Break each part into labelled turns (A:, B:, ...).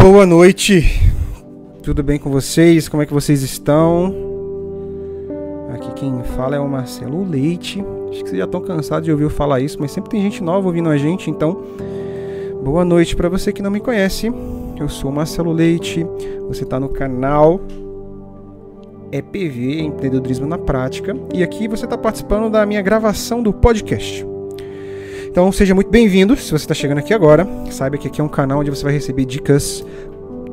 A: Boa noite. Tudo bem com vocês? Como é que vocês estão? Aqui quem fala é o Marcelo Leite. Acho que vocês já estão cansados de ouvir eu falar isso, mas sempre tem gente nova ouvindo a gente, então boa noite para você que não me conhece. Eu sou o Marcelo Leite. Você está no canal EPV, Empreendedorismo na Prática, e aqui você está participando da minha gravação do podcast. Então seja muito bem-vindo. Se você está chegando aqui agora, saiba que aqui é um canal onde você vai receber dicas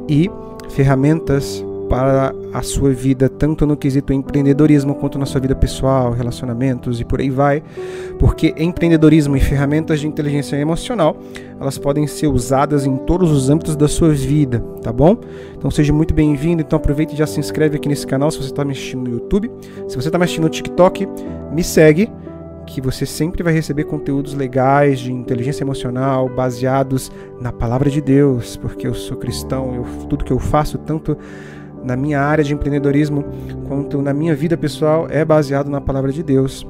A: e ferramentas para a sua vida, tanto no quesito empreendedorismo quanto na sua vida pessoal, relacionamentos e por aí vai. Porque empreendedorismo e ferramentas de inteligência emocional, elas podem ser usadas em todos os âmbitos da sua vida, tá bom? Então seja muito bem-vindo. Então aproveite e já se inscreve aqui nesse canal se você está me assistindo no YouTube. Se você está me assistindo no TikTok, me segue que você sempre vai receber conteúdos legais de inteligência emocional baseados na palavra de Deus, porque eu sou cristão, eu, tudo que eu faço, tanto na minha área de empreendedorismo quanto na minha vida pessoal, é baseado na palavra de Deus.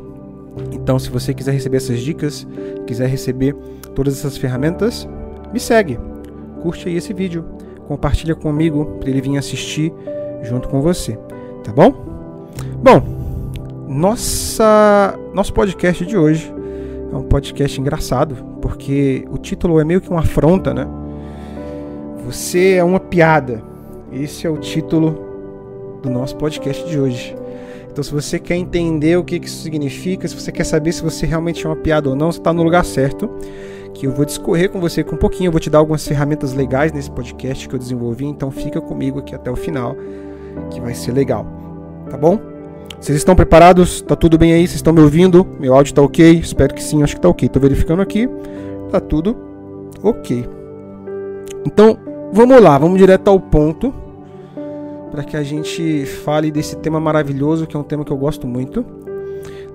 A: Então, se você quiser receber essas dicas, quiser receber todas essas ferramentas, me segue, curte aí esse vídeo, compartilha comigo para ele vir assistir junto com você, tá bom? Bom, nossa, nosso podcast de hoje é um podcast engraçado, porque o título é meio que uma afronta, né? Você é uma piada. Esse é o título do nosso podcast de hoje. Então, se você quer entender o que isso significa, se você quer saber se você realmente é uma piada ou não, você está no lugar certo. Que eu vou discorrer com você com um pouquinho, eu vou te dar algumas ferramentas legais nesse podcast que eu desenvolvi. Então, fica comigo aqui até o final, que vai ser legal. Tá bom? Vocês estão preparados? Tá tudo bem aí? Vocês estão me ouvindo? Meu áudio tá ok? Espero que sim, acho que tá ok. Tô verificando aqui. Tá tudo ok. Então, vamos lá, vamos direto ao ponto para que a gente fale desse tema maravilhoso, que é um tema que eu gosto muito.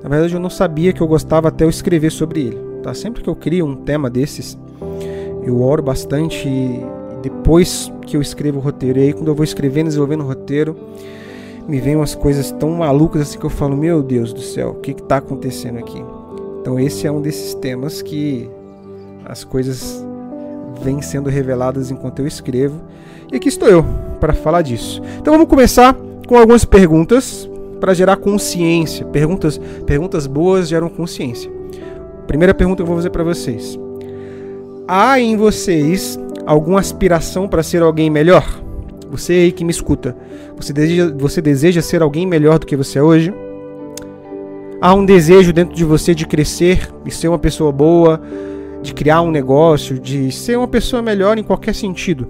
A: Na verdade, eu não sabia que eu gostava até eu escrever sobre ele. Tá? Sempre que eu crio um tema desses, eu oro bastante e depois que eu escrevo o roteiro, e aí quando eu vou escrevendo, desenvolvendo o roteiro, me vem umas coisas tão malucas assim que eu falo, meu Deus do céu, o que está acontecendo aqui? Então esse é um desses temas que as coisas vêm sendo reveladas enquanto eu escrevo. E aqui estou eu para falar disso. Então vamos começar com algumas perguntas para gerar consciência. Perguntas, perguntas boas geram consciência. Primeira pergunta que eu vou fazer para vocês: Há em vocês alguma aspiração para ser alguém melhor? Você aí que me escuta, você deseja, você deseja ser alguém melhor do que você é hoje? Há um desejo dentro de você de crescer e ser uma pessoa boa, de criar um negócio, de ser uma pessoa melhor em qualquer sentido.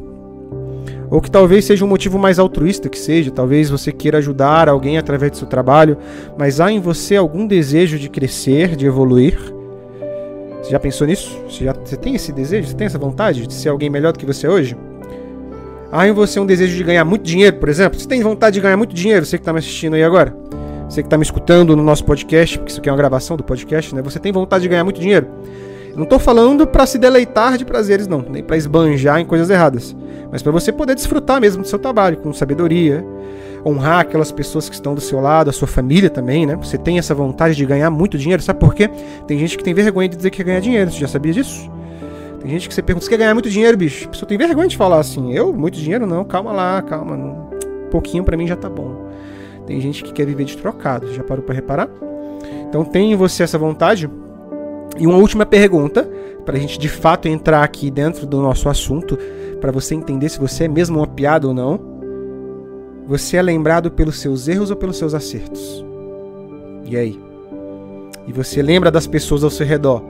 A: Ou que talvez seja um motivo mais altruísta que seja, talvez você queira ajudar alguém através do seu trabalho, mas há em você algum desejo de crescer, de evoluir? Você já pensou nisso? Você, já, você tem esse desejo? Você tem essa vontade de ser alguém melhor do que você é hoje? Há em você um desejo de ganhar muito dinheiro, por exemplo? Você tem vontade de ganhar muito dinheiro, você que está me assistindo aí agora? Você que está me escutando no nosso podcast, porque isso aqui é uma gravação do podcast, né? Você tem vontade de ganhar muito dinheiro? Não estou falando para se deleitar de prazeres, não, nem para esbanjar em coisas erradas, mas para você poder desfrutar mesmo do seu trabalho com sabedoria, honrar aquelas pessoas que estão do seu lado, a sua família também, né? Você tem essa vontade de ganhar muito dinheiro, sabe por quê? Tem gente que tem vergonha de dizer que quer ganhar dinheiro, você já sabia disso? Tem gente que você pergunta, você quer ganhar muito dinheiro, bicho? A pessoa tem vergonha de falar assim, eu? Muito dinheiro? Não, calma lá, calma. Não. Pouquinho para mim já tá bom. Tem gente que quer viver de trocado, já parou para reparar? Então tem em você essa vontade? E uma última pergunta, para a gente de fato entrar aqui dentro do nosso assunto, para você entender se você é mesmo uma piada ou não. Você é lembrado pelos seus erros ou pelos seus acertos? E aí? E você lembra das pessoas ao seu redor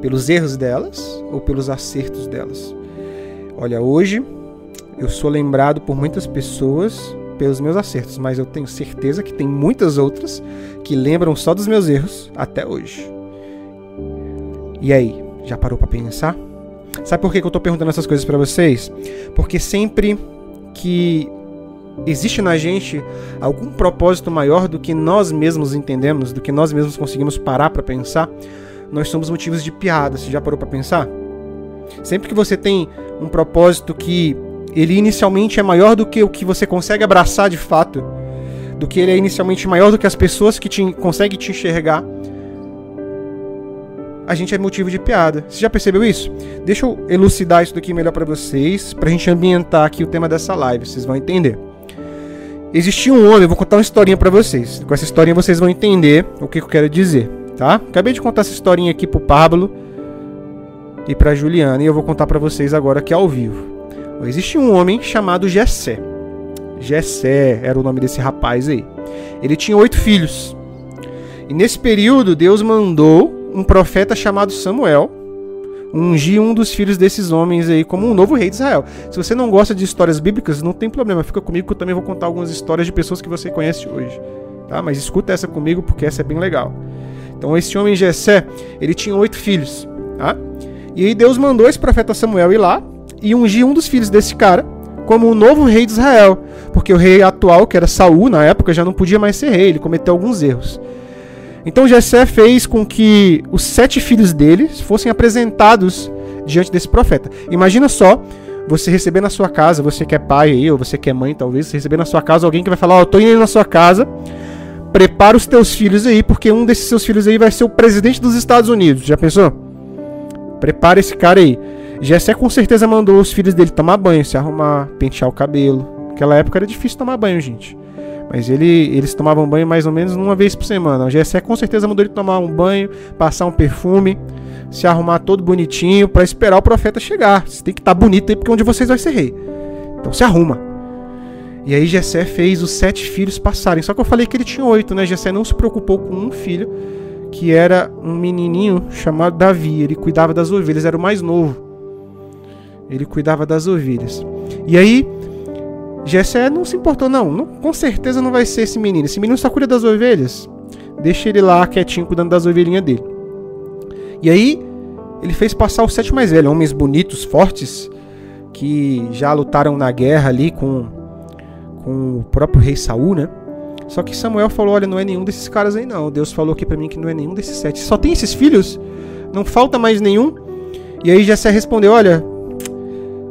A: pelos erros delas ou pelos acertos delas? Olha, hoje eu sou lembrado por muitas pessoas pelos meus acertos, mas eu tenho certeza que tem muitas outras que lembram só dos meus erros até hoje. E aí, já parou para pensar? Sabe por que eu tô perguntando essas coisas para vocês? Porque sempre que existe na gente algum propósito maior do que nós mesmos entendemos, do que nós mesmos conseguimos parar para pensar, nós somos motivos de piada. Você já parou para pensar? Sempre que você tem um propósito que ele inicialmente é maior do que o que você consegue abraçar de fato, do que ele é inicialmente maior do que as pessoas que te, conseguem te enxergar, a gente é motivo de piada. Você já percebeu isso? Deixa eu elucidar isso daqui melhor para vocês, pra gente ambientar aqui o tema dessa live, vocês vão entender. Existia um homem, eu vou contar uma historinha para vocês. Com essa historinha vocês vão entender o que eu quero dizer, tá? Acabei de contar essa historinha aqui pro Pablo e pra Juliana e eu vou contar para vocês agora aqui ao vivo. Existia um homem chamado Jessé. Jessé era o nome desse rapaz aí. Ele tinha oito filhos. E nesse período, Deus mandou um profeta chamado Samuel ungir um dos filhos desses homens aí como um novo rei de Israel. Se você não gosta de histórias bíblicas, não tem problema, fica comigo que eu também vou contar algumas histórias de pessoas que você conhece hoje. Tá? Mas escuta essa comigo porque essa é bem legal. Então esse homem Jessé, ele tinha oito filhos. Tá? E aí Deus mandou esse profeta Samuel ir lá e ungir um dos filhos desse cara como o novo rei de Israel, porque o rei atual, que era Saul na época, já não podia mais ser rei, ele cometeu alguns erros. Então Jessé fez com que os sete filhos dele fossem apresentados diante desse profeta. Imagina só você receber na sua casa, você que é pai aí, ou você que é mãe talvez, receber na sua casa alguém que vai falar, ó, oh, tô indo na sua casa, prepara os teus filhos aí, porque um desses seus filhos aí vai ser o presidente dos Estados Unidos. Já pensou? Prepara esse cara aí. Jessé com certeza mandou os filhos dele tomar banho, se arrumar, pentear o cabelo. Naquela época era difícil tomar banho, gente. Mas ele, eles tomavam banho mais ou menos uma vez por semana. O Gessé com certeza mandou ele tomar um banho, passar um perfume, se arrumar todo bonitinho para esperar o profeta chegar. Você tem que estar tá bonito aí porque onde vocês vai ser rei. Então se arruma. E aí Gessé fez os sete filhos passarem. Só que eu falei que ele tinha oito, né? Gessé não se preocupou com um filho, que era um menininho chamado Davi. Ele cuidava das ovelhas, era o mais novo. Ele cuidava das ovelhas. E aí Jessé não se importou, não. não. Com certeza não vai ser esse menino. Esse menino só cuida das ovelhas. Deixa ele lá quietinho cuidando das ovelhinhas dele. E aí, ele fez passar os sete mais velhos, homens bonitos, fortes, que já lutaram na guerra ali com, com o próprio rei Saul, né? Só que Samuel falou: Olha, não é nenhum desses caras aí, não. Deus falou aqui para mim que não é nenhum desses sete. Só tem esses filhos? Não falta mais nenhum? E aí Jessé respondeu: Olha,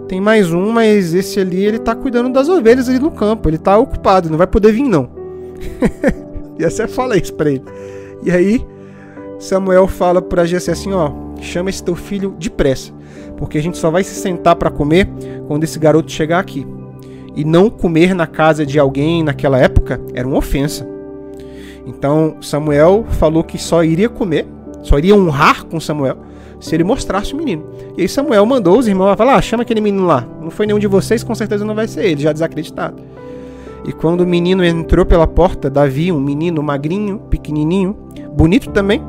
A: tem mais um, mas esse ali ele tá cuidando das ovelhas ali no campo. Ele tá ocupado, não vai poder vir não. você fala isso pra ele. E aí Samuel fala pra Jessé assim, ó, chama esse teu filho depressa, porque a gente só vai se sentar para comer quando esse garoto chegar aqui. E não comer na casa de alguém naquela época era uma ofensa. Então Samuel falou que só iria comer, só iria honrar com Samuel se ele mostrasse o menino. E aí Samuel mandou os irmãos falar: ah, chama aquele menino lá. Não foi nenhum de vocês, com certeza não vai ser ele, já desacreditado. E quando o menino entrou pela porta, Davi, um menino magrinho, pequenininho, bonito também,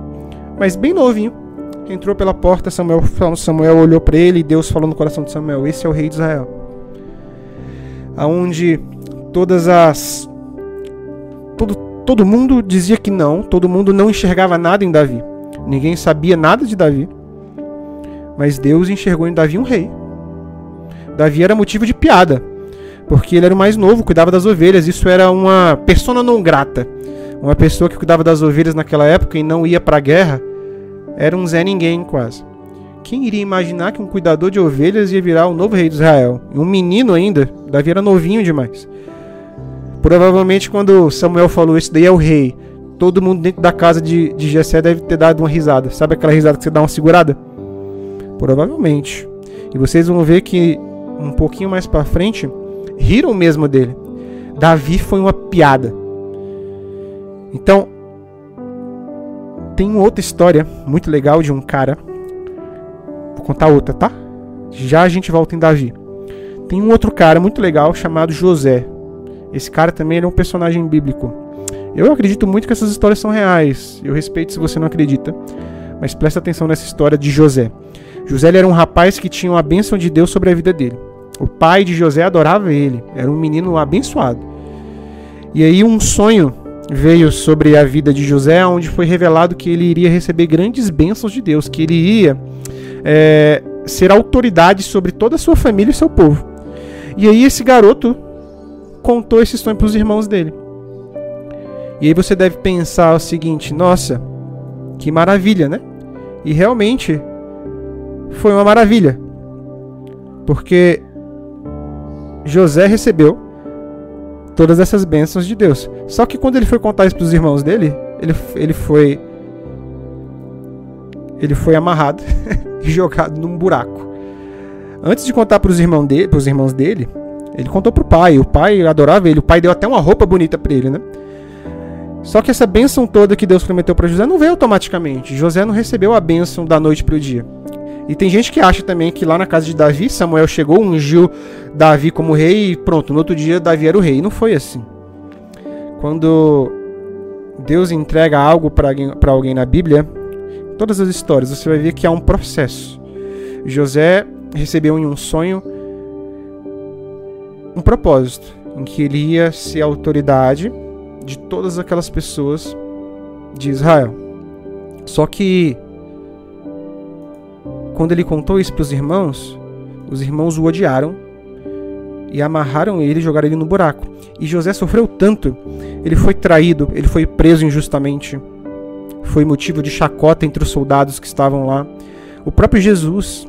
A: mas bem novinho, entrou pela porta. Samuel, Samuel olhou para ele e Deus falou no coração de Samuel: Esse é o rei de Israel. Aonde todas as todo, todo mundo dizia que não, todo mundo não enxergava nada em Davi. Ninguém sabia nada de Davi. Mas Deus enxergou em Davi um rei. Davi era motivo de piada, porque ele era o mais novo, cuidava das ovelhas. Isso era uma persona não grata. Uma pessoa que cuidava das ovelhas naquela época e não ia para a guerra era um Zé Ninguém quase. Quem iria imaginar que um cuidador de ovelhas ia virar o novo rei de Israel? Um menino ainda, Davi era novinho demais. Provavelmente quando Samuel falou esse daí é o rei, todo mundo dentro da casa de, de Jessé deve ter dado uma risada. Sabe aquela risada que você dá uma segurada? Provavelmente. E vocês vão ver que um pouquinho mais para frente riram mesmo dele. Davi foi uma piada. Então, tem outra história muito legal de um cara. Vou contar outra, tá? Já a gente volta em Davi. Tem um outro cara muito legal chamado José. Esse cara também é um personagem bíblico. Eu acredito muito que essas histórias são reais. Eu respeito se você não acredita. Mas presta atenção nessa história de José. José era um rapaz que tinha uma bênção de Deus sobre a vida dele. O pai de José adorava ele, era um menino abençoado. E aí um sonho veio sobre a vida de José, onde foi revelado que ele iria receber grandes bênçãos de Deus, que ele ia é, ser autoridade sobre toda a sua família e seu povo. E aí esse garoto contou esse sonho para os irmãos dele. E aí você deve pensar o seguinte: nossa, que maravilha, né? E realmente foi uma maravilha. Porque José recebeu todas essas bênçãos de Deus. Só que quando ele foi contar isso para os irmãos dele, ele, ele foi ele foi amarrado e jogado num buraco. Antes de contar para os irmãos dele, pros irmãos dele, ele contou pro pai. O pai adorava ele. O pai deu até uma roupa bonita para ele, né? Só que essa bênção toda que Deus prometeu para José não veio automaticamente. José não recebeu a bênção da noite para o dia. E tem gente que acha também que lá na casa de Davi, Samuel chegou, ungiu Davi como rei e pronto, no outro dia Davi era o rei. Não foi assim. Quando Deus entrega algo para alguém, alguém na Bíblia, todas as histórias, você vai ver que há um processo. José recebeu em um sonho um propósito, em que ele ia ser autoridade de todas aquelas pessoas de Israel. Só que quando ele contou isso para os irmãos, os irmãos o odiaram e amarraram ele e jogaram ele no buraco. E José sofreu tanto, ele foi traído, ele foi preso injustamente, foi motivo de chacota entre os soldados que estavam lá. O próprio Jesus,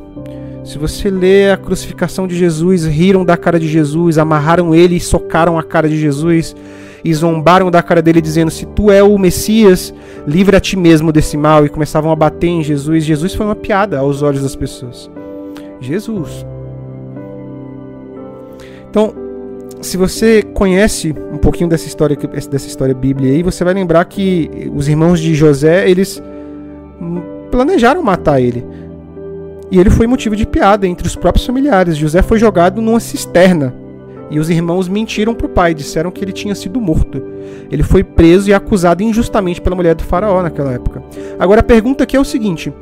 A: se você lê a crucificação de Jesus, riram da cara de Jesus, amarraram ele e socaram a cara de Jesus e zombaram da cara dele dizendo: "Se tu é o Messias, livra a ti mesmo desse mal", e começavam a bater em Jesus. Jesus foi uma piada aos olhos das pessoas. Jesus. Então, se você conhece um pouquinho dessa história dessa história bíblica aí, você vai lembrar que os irmãos de José, eles planejaram matar ele. E ele foi motivo de piada entre os próprios familiares. José foi jogado numa cisterna e os irmãos mentiram para o pai, disseram que ele tinha sido morto. Ele foi preso e acusado injustamente pela mulher do faraó naquela época. Agora a pergunta aqui é o seguinte: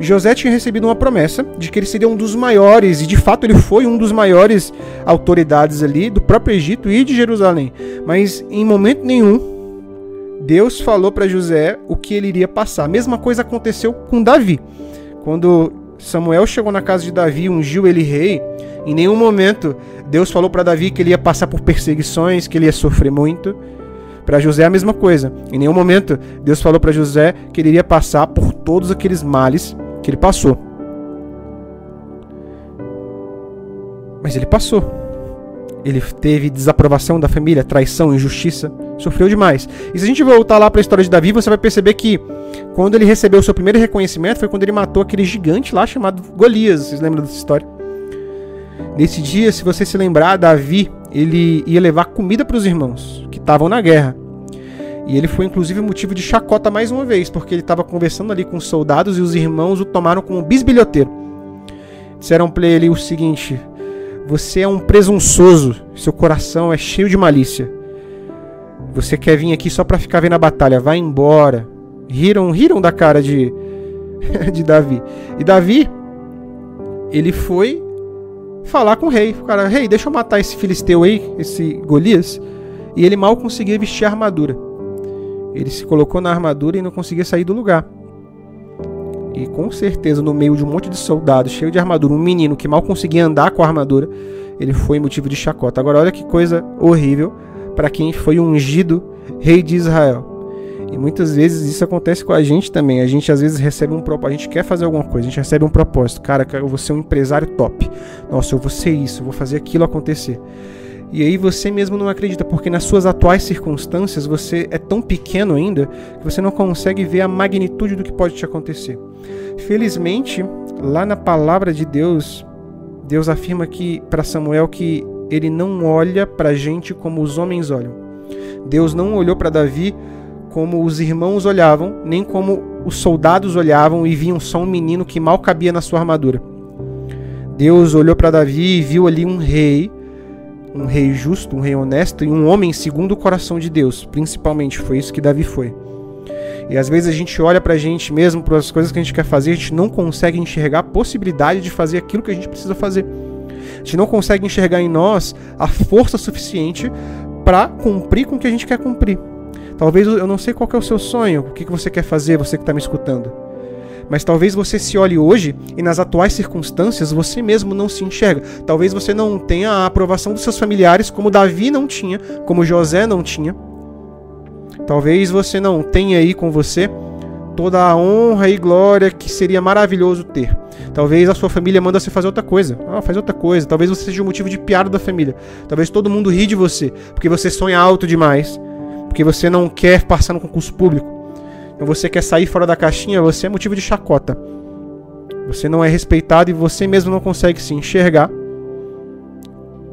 A: José tinha recebido uma promessa de que ele seria um dos maiores, e de fato ele foi um dos maiores autoridades ali do próprio Egito e de Jerusalém. Mas em momento nenhum Deus falou para José o que ele iria passar. A mesma coisa aconteceu com Davi. Quando Samuel chegou na casa de Davi, ungiu ele rei, em nenhum momento Deus falou para Davi que ele ia passar por perseguições, que ele ia sofrer muito. Para José a mesma coisa. Em nenhum momento Deus falou para José que ele iria passar por todos aqueles males que ele passou. Mas ele passou. Ele teve desaprovação da família, traição, injustiça, sofreu demais. E se a gente voltar lá para a história de Davi, você vai perceber que quando ele recebeu o seu primeiro reconhecimento foi quando ele matou aquele gigante lá chamado Golias. Vocês lembram dessa história? Nesse dia, se você se lembrar, Davi, ele ia levar comida para os irmãos que estavam na guerra. E ele foi inclusive motivo de chacota mais uma vez, porque ele estava conversando ali com os soldados e os irmãos o tomaram como bisbilhoteiro. Disseram para ele o seguinte: Você é um presunçoso, seu coração é cheio de malícia. Você quer vir aqui só para ficar vendo a batalha, vai embora. Riram, riram da cara de de Davi. E Davi ele foi falar com o rei. O cara, rei, deixa eu matar esse filisteu aí, esse Golias. E ele mal conseguia vestir a armadura. Ele se colocou na armadura e não conseguia sair do lugar. E com certeza, no meio de um monte de soldados cheio de armadura, um menino que mal conseguia andar com a armadura, ele foi motivo de chacota. Agora, olha que coisa horrível para quem foi ungido rei de Israel. E muitas vezes isso acontece com a gente também. A gente às vezes recebe um propósito, a gente quer fazer alguma coisa, a gente recebe um propósito. Cara, eu vou ser um empresário top. Nossa, eu vou ser isso, eu vou fazer aquilo acontecer. E aí você mesmo não acredita, porque nas suas atuais circunstâncias você é tão pequeno ainda que você não consegue ver a magnitude do que pode te acontecer. Felizmente, lá na palavra de Deus, Deus afirma que para Samuel que ele não olha para a gente como os homens olham. Deus não olhou para Davi como os irmãos olhavam, nem como os soldados olhavam e viam só um menino que mal cabia na sua armadura. Deus olhou para Davi e viu ali um rei, um rei justo, um rei honesto e um homem segundo o coração de Deus, principalmente. Foi isso que Davi foi. E às vezes a gente olha para a gente mesmo, para as coisas que a gente quer fazer, a gente não consegue enxergar a possibilidade de fazer aquilo que a gente precisa fazer. A gente não consegue enxergar em nós a força suficiente para cumprir com o que a gente quer cumprir. Talvez eu não sei qual é o seu sonho, o que você quer fazer, você que está me escutando. Mas talvez você se olhe hoje e nas atuais circunstâncias você mesmo não se enxerga. Talvez você não tenha a aprovação dos seus familiares, como Davi não tinha, como José não tinha. Talvez você não tenha aí com você toda a honra e glória que seria maravilhoso ter. Talvez a sua família manda você fazer outra coisa. Ah, faz outra coisa. Talvez você seja o motivo de piada da família. Talvez todo mundo ri de você, porque você sonha alto demais porque você não quer passar no concurso público. Você quer sair fora da caixinha, você é motivo de chacota. Você não é respeitado e você mesmo não consegue se enxergar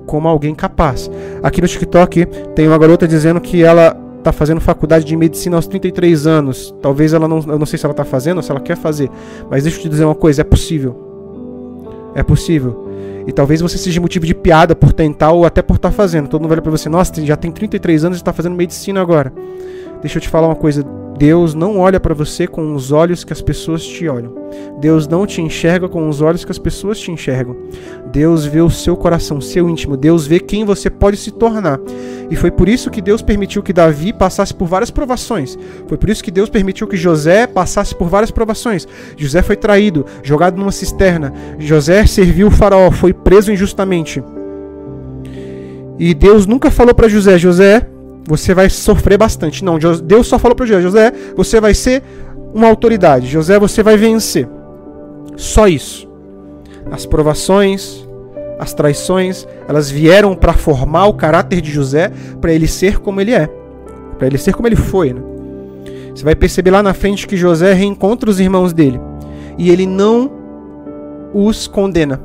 A: como alguém capaz. Aqui no TikTok tem uma garota dizendo que ela está fazendo faculdade de medicina aos 33 anos. Talvez ela não, eu não sei se ela está fazendo ou se ela quer fazer, mas deixa eu te dizer uma coisa, é possível. É possível. E talvez você seja motivo de piada por tentar ou até por estar tá fazendo. Todo mundo olha para você, nossa, já tem 33 anos e está fazendo medicina agora. Deixa eu te falar uma coisa, Deus não olha para você com os olhos que as pessoas te olham. Deus não te enxerga com os olhos que as pessoas te enxergam. Deus vê o seu coração, seu íntimo. Deus vê quem você pode se tornar. E foi por isso que Deus permitiu que Davi passasse por várias provações. Foi por isso que Deus permitiu que José passasse por várias provações. José foi traído, jogado numa cisterna. José serviu o faraó, foi preso injustamente. E Deus nunca falou para José: José, você vai sofrer bastante. Não, Deus só falou para José: José, você vai ser uma autoridade. José, você vai vencer. Só isso. As provações, as traições, elas vieram para formar o caráter de José, para ele ser como ele é, para ele ser como ele foi. Né? Você vai perceber lá na frente que José reencontra os irmãos dele e ele não os condena.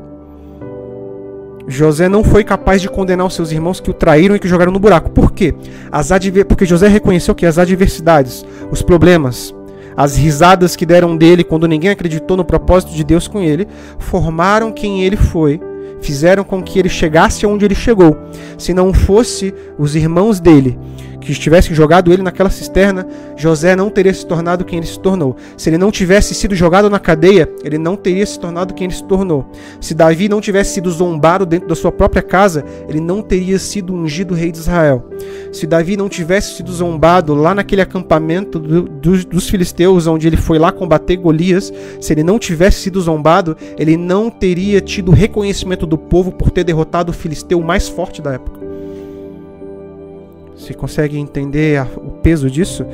A: José não foi capaz de condenar os seus irmãos que o traíram e que o jogaram no buraco. Por quê? As adver... Porque José reconheceu que as adversidades, os problemas, as risadas que deram dele quando ninguém acreditou no propósito de Deus com ele, formaram quem ele foi, fizeram com que ele chegasse onde ele chegou. Se não fosse os irmãos dele que tivessem jogado ele naquela cisterna, José não teria se tornado quem ele se tornou. Se ele não tivesse sido jogado na cadeia, ele não teria se tornado quem ele se tornou. Se Davi não tivesse sido zombado dentro da sua própria casa, ele não teria sido ungido rei de Israel. Se Davi não tivesse sido zombado lá naquele acampamento do, do, dos filisteus, onde ele foi lá combater Golias, se ele não tivesse sido zombado, ele não teria tido reconhecimento do povo por ter derrotado o filisteu mais forte da época. Você consegue entender a, o peso disso?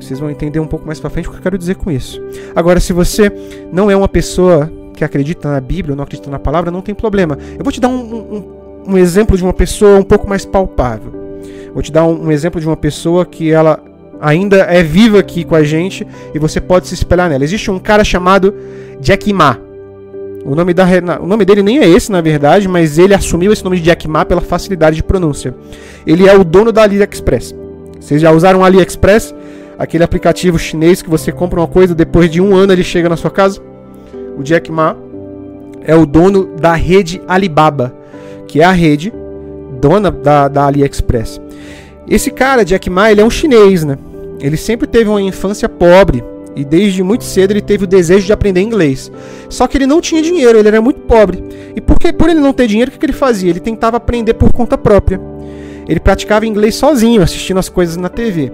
A: Vocês vão entender um pouco mais para frente o que eu quero dizer com isso. Agora, se você não é uma pessoa que acredita na Bíblia ou não acredita na palavra, não tem problema. Eu vou te dar um, um, um exemplo de uma pessoa um pouco mais palpável. Vou te dar um, um exemplo de uma pessoa que ela ainda é viva aqui com a gente e você pode se espelhar nela. Existe um cara chamado Jack Ma. O nome, da, o nome dele nem é esse, na verdade, mas ele assumiu esse nome de Jack Ma pela facilidade de pronúncia. Ele é o dono da AliExpress. Vocês já usaram o AliExpress? Aquele aplicativo chinês que você compra uma coisa, depois de um ano ele chega na sua casa? O Jack Ma é o dono da rede Alibaba, que é a rede dona da, da AliExpress. Esse cara, Jack Ma, ele é um chinês, né? Ele sempre teve uma infância pobre, e desde muito cedo ele teve o desejo de aprender inglês. Só que ele não tinha dinheiro, ele era muito pobre. E porque por ele não ter dinheiro, o que ele fazia? Ele tentava aprender por conta própria. Ele praticava inglês sozinho, assistindo as coisas na TV.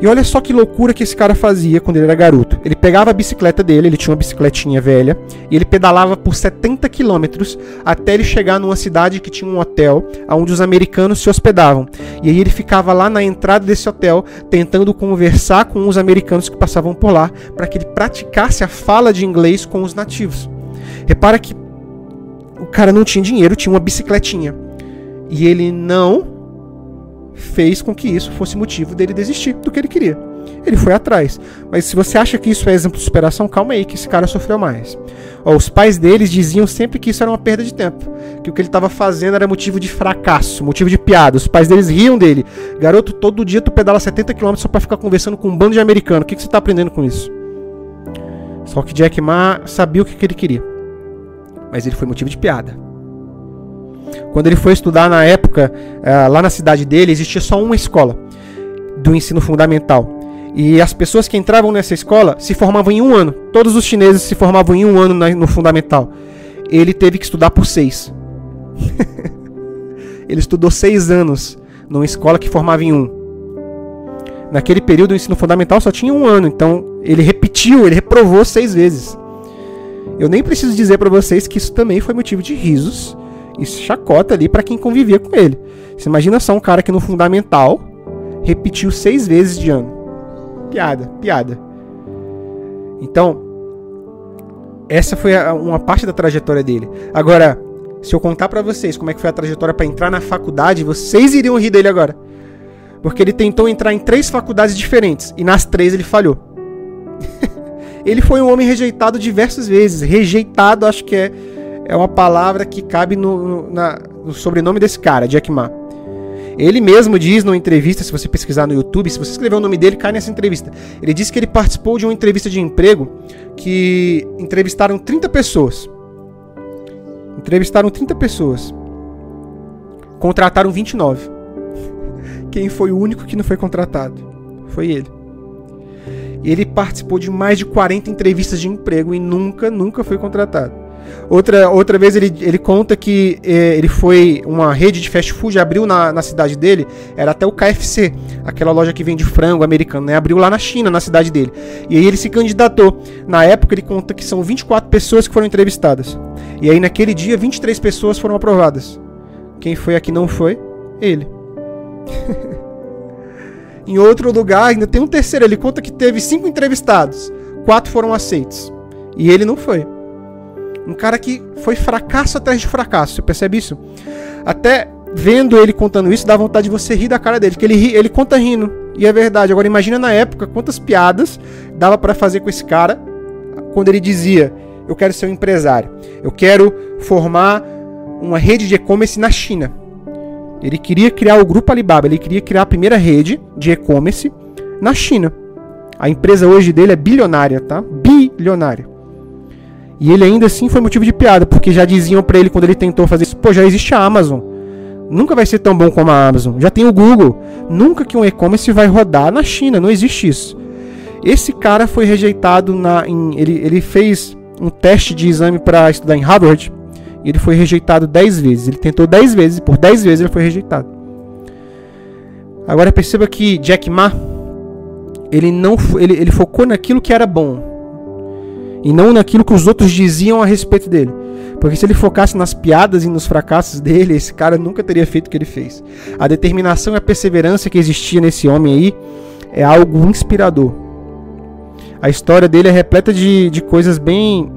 A: E olha só que loucura que esse cara fazia quando ele era garoto. Ele pegava a bicicleta dele, ele tinha uma bicicletinha velha, e ele pedalava por 70 quilômetros até ele chegar numa cidade que tinha um hotel onde os americanos se hospedavam. E aí ele ficava lá na entrada desse hotel tentando conversar com os americanos que passavam por lá para que ele praticasse a fala de inglês com os nativos. Repara que o cara não tinha dinheiro, tinha uma bicicletinha. E ele não fez com que isso fosse motivo dele desistir do que ele queria. Ele foi atrás. Mas se você acha que isso é exemplo de superação, calma aí, que esse cara sofreu mais. Ó, os pais deles diziam sempre que isso era uma perda de tempo. Que o que ele estava fazendo era motivo de fracasso, motivo de piada. Os pais deles riam dele. Garoto, todo dia tu pedala 70 km só para ficar conversando com um bando de americano. O que, que você está aprendendo com isso? Só que Jack Ma sabia o que, que ele queria. Mas ele foi motivo de piada. Quando ele foi estudar na época, uh, lá na cidade dele, existia só uma escola do ensino fundamental. E as pessoas que entravam nessa escola se formavam em um ano. Todos os chineses se formavam em um ano no fundamental. Ele teve que estudar por seis. ele estudou seis anos numa escola que formava em um. Naquele período, o ensino fundamental só tinha um ano. Então, ele repetiu, ele reprovou seis vezes. Eu nem preciso dizer para vocês que isso também foi motivo de risos e chacota ali para quem convivia com ele. Você imagina só um cara que no fundamental repetiu seis vezes de ano. Piada, piada. Então, essa foi uma parte da trajetória dele. Agora, se eu contar para vocês como é que foi a trajetória para entrar na faculdade, vocês iriam rir dele agora. Porque ele tentou entrar em três faculdades diferentes e nas três ele falhou. ele foi um homem rejeitado diversas vezes. Rejeitado, acho que é, é uma palavra que cabe no, na, no sobrenome desse cara, Jack Ma. Ele mesmo diz numa entrevista, se você pesquisar no YouTube, se você escrever o nome dele, cai nessa entrevista. Ele disse que ele participou de uma entrevista de emprego que entrevistaram 30 pessoas. Entrevistaram 30 pessoas. Contrataram 29. Quem foi o único que não foi contratado? Foi ele. Ele participou de mais de 40 entrevistas de emprego e nunca, nunca foi contratado. Outra, outra vez ele, ele conta que eh, ele foi. Uma rede de fast food abriu na, na cidade dele, era até o KFC, aquela loja que vende frango americano, né? Abriu lá na China, na cidade dele. E aí ele se candidatou. Na época ele conta que são 24 pessoas que foram entrevistadas. E aí naquele dia 23 pessoas foram aprovadas. Quem foi a que não foi? Ele. em outro lugar, ainda tem um terceiro. Ele conta que teve cinco entrevistados, quatro foram aceitos. E ele não foi. Um cara que foi fracasso atrás de fracasso. Você percebe isso? Até vendo ele contando isso, dá vontade de você rir da cara dele. Que ele, ri, ele conta rindo. E é verdade. Agora imagina na época quantas piadas dava para fazer com esse cara quando ele dizia: Eu quero ser um empresário. Eu quero formar uma rede de e-commerce na China. Ele queria criar o grupo Alibaba, ele queria criar a primeira rede de e-commerce na China. A empresa hoje dele é bilionária, tá? Bilionária. E ele ainda assim foi motivo de piada, porque já diziam para ele quando ele tentou fazer isso, pô, já existe a Amazon. Nunca vai ser tão bom como a Amazon. Já tem o Google. Nunca que um e-commerce vai rodar na China, não existe isso. Esse cara foi rejeitado na em, ele, ele fez um teste de exame para estudar em Harvard e ele foi rejeitado 10 vezes. Ele tentou 10 vezes e por 10 vezes ele foi rejeitado. Agora perceba que Jack Ma ele não ele, ele focou naquilo que era bom e não naquilo que os outros diziam a respeito dele. Porque se ele focasse nas piadas e nos fracassos dele, esse cara nunca teria feito o que ele fez. A determinação e a perseverança que existia nesse homem aí é algo inspirador. A história dele é repleta de, de coisas bem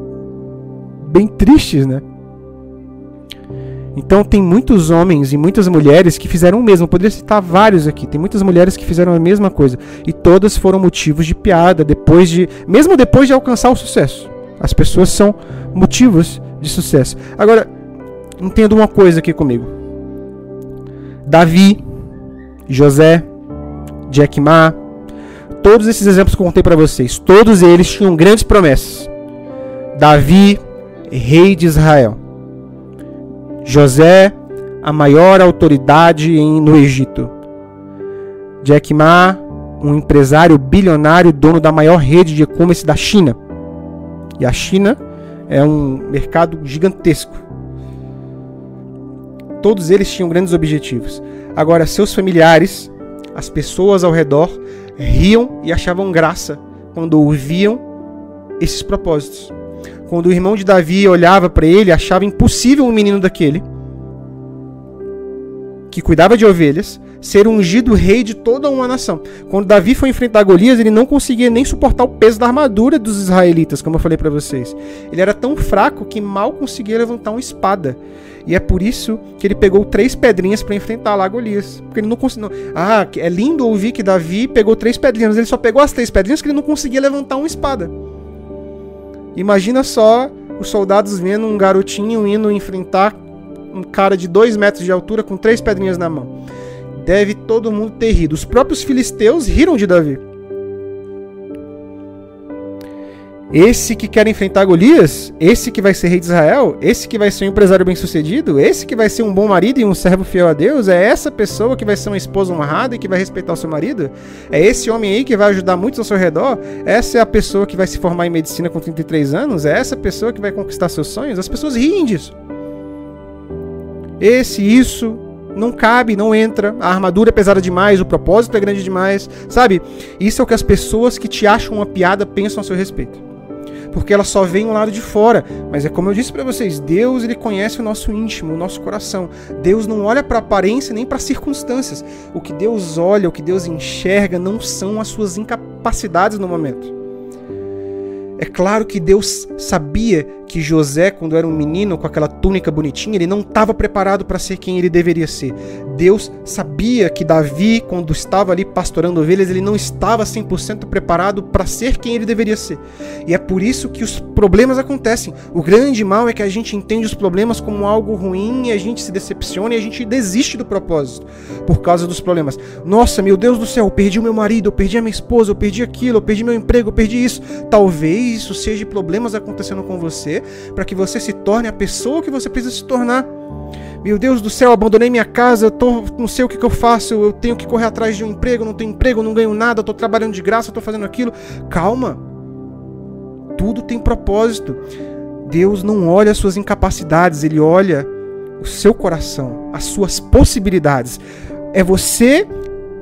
A: bem tristes, né? Então tem muitos homens e muitas mulheres que fizeram o mesmo. Eu poderia citar vários aqui. Tem muitas mulheres que fizeram a mesma coisa e todas foram motivos de piada depois de, mesmo depois de alcançar o sucesso. As pessoas são motivos de sucesso. Agora, entenda uma coisa aqui comigo. Davi, José, Jack Ma, todos esses exemplos que eu contei para vocês, todos eles tinham grandes promessas. Davi, rei de Israel. José, a maior autoridade no Egito. Jack Ma, um empresário bilionário, dono da maior rede de e-commerce da China. E a China é um mercado gigantesco. Todos eles tinham grandes objetivos. Agora, seus familiares, as pessoas ao redor, riam e achavam graça quando ouviam esses propósitos. Quando o irmão de Davi olhava para ele, achava impossível um menino daquele, que cuidava de ovelhas, ser ungido rei de toda uma nação. Quando Davi foi enfrentar Golias, ele não conseguia nem suportar o peso da armadura dos israelitas, como eu falei para vocês. Ele era tão fraco que mal conseguia levantar uma espada. E é por isso que ele pegou três pedrinhas para enfrentar lá Golias. Porque ele não conseguiu. Ah, é lindo ouvir que Davi pegou três pedrinhas, mas ele só pegou as três pedrinhas porque ele não conseguia levantar uma espada. Imagina só os soldados vendo um garotinho indo enfrentar um cara de dois metros de altura com três pedrinhas na mão. Deve todo mundo ter rido. Os próprios filisteus riram de Davi. Esse que quer enfrentar Golias, esse que vai ser rei de Israel, esse que vai ser um empresário bem-sucedido, esse que vai ser um bom marido e um servo fiel a Deus, é essa pessoa que vai ser uma esposa honrada e que vai respeitar o seu marido? É esse homem aí que vai ajudar muitos ao seu redor? Essa é a pessoa que vai se formar em medicina com 33 anos? É essa pessoa que vai conquistar seus sonhos? As pessoas riem disso. Esse, isso, não cabe, não entra, a armadura é pesada demais, o propósito é grande demais, sabe? Isso é o que as pessoas que te acham uma piada pensam a seu respeito porque ela só vem um lado de fora. Mas é como eu disse para vocês, Deus ele conhece o nosso íntimo, o nosso coração. Deus não olha para aparência nem para circunstâncias. O que Deus olha, o que Deus enxerga não são as suas incapacidades no momento. É claro que Deus sabia que José, quando era um menino com aquela túnica bonitinha, ele não estava preparado para ser quem ele deveria ser. Deus sabia que Davi, quando estava ali pastorando ovelhas, ele não estava 100% preparado para ser quem ele deveria ser. E é por isso que os problemas acontecem. O grande mal é que a gente entende os problemas como algo ruim e a gente se decepciona e a gente desiste do propósito por causa dos problemas. Nossa, meu Deus do céu, eu perdi o meu marido, eu perdi a minha esposa, eu perdi aquilo, eu perdi meu emprego, eu perdi isso. Talvez isso seja problemas acontecendo com você para que você se torne a pessoa que você precisa se tornar. Meu Deus do céu, abandonei minha casa, eu tô, não sei o que, que eu faço, eu tenho que correr atrás de um emprego, não tenho emprego, não ganho nada, estou trabalhando de graça, estou fazendo aquilo. Calma. Tudo tem propósito. Deus não olha as suas incapacidades, ele olha o seu coração, as suas possibilidades. É você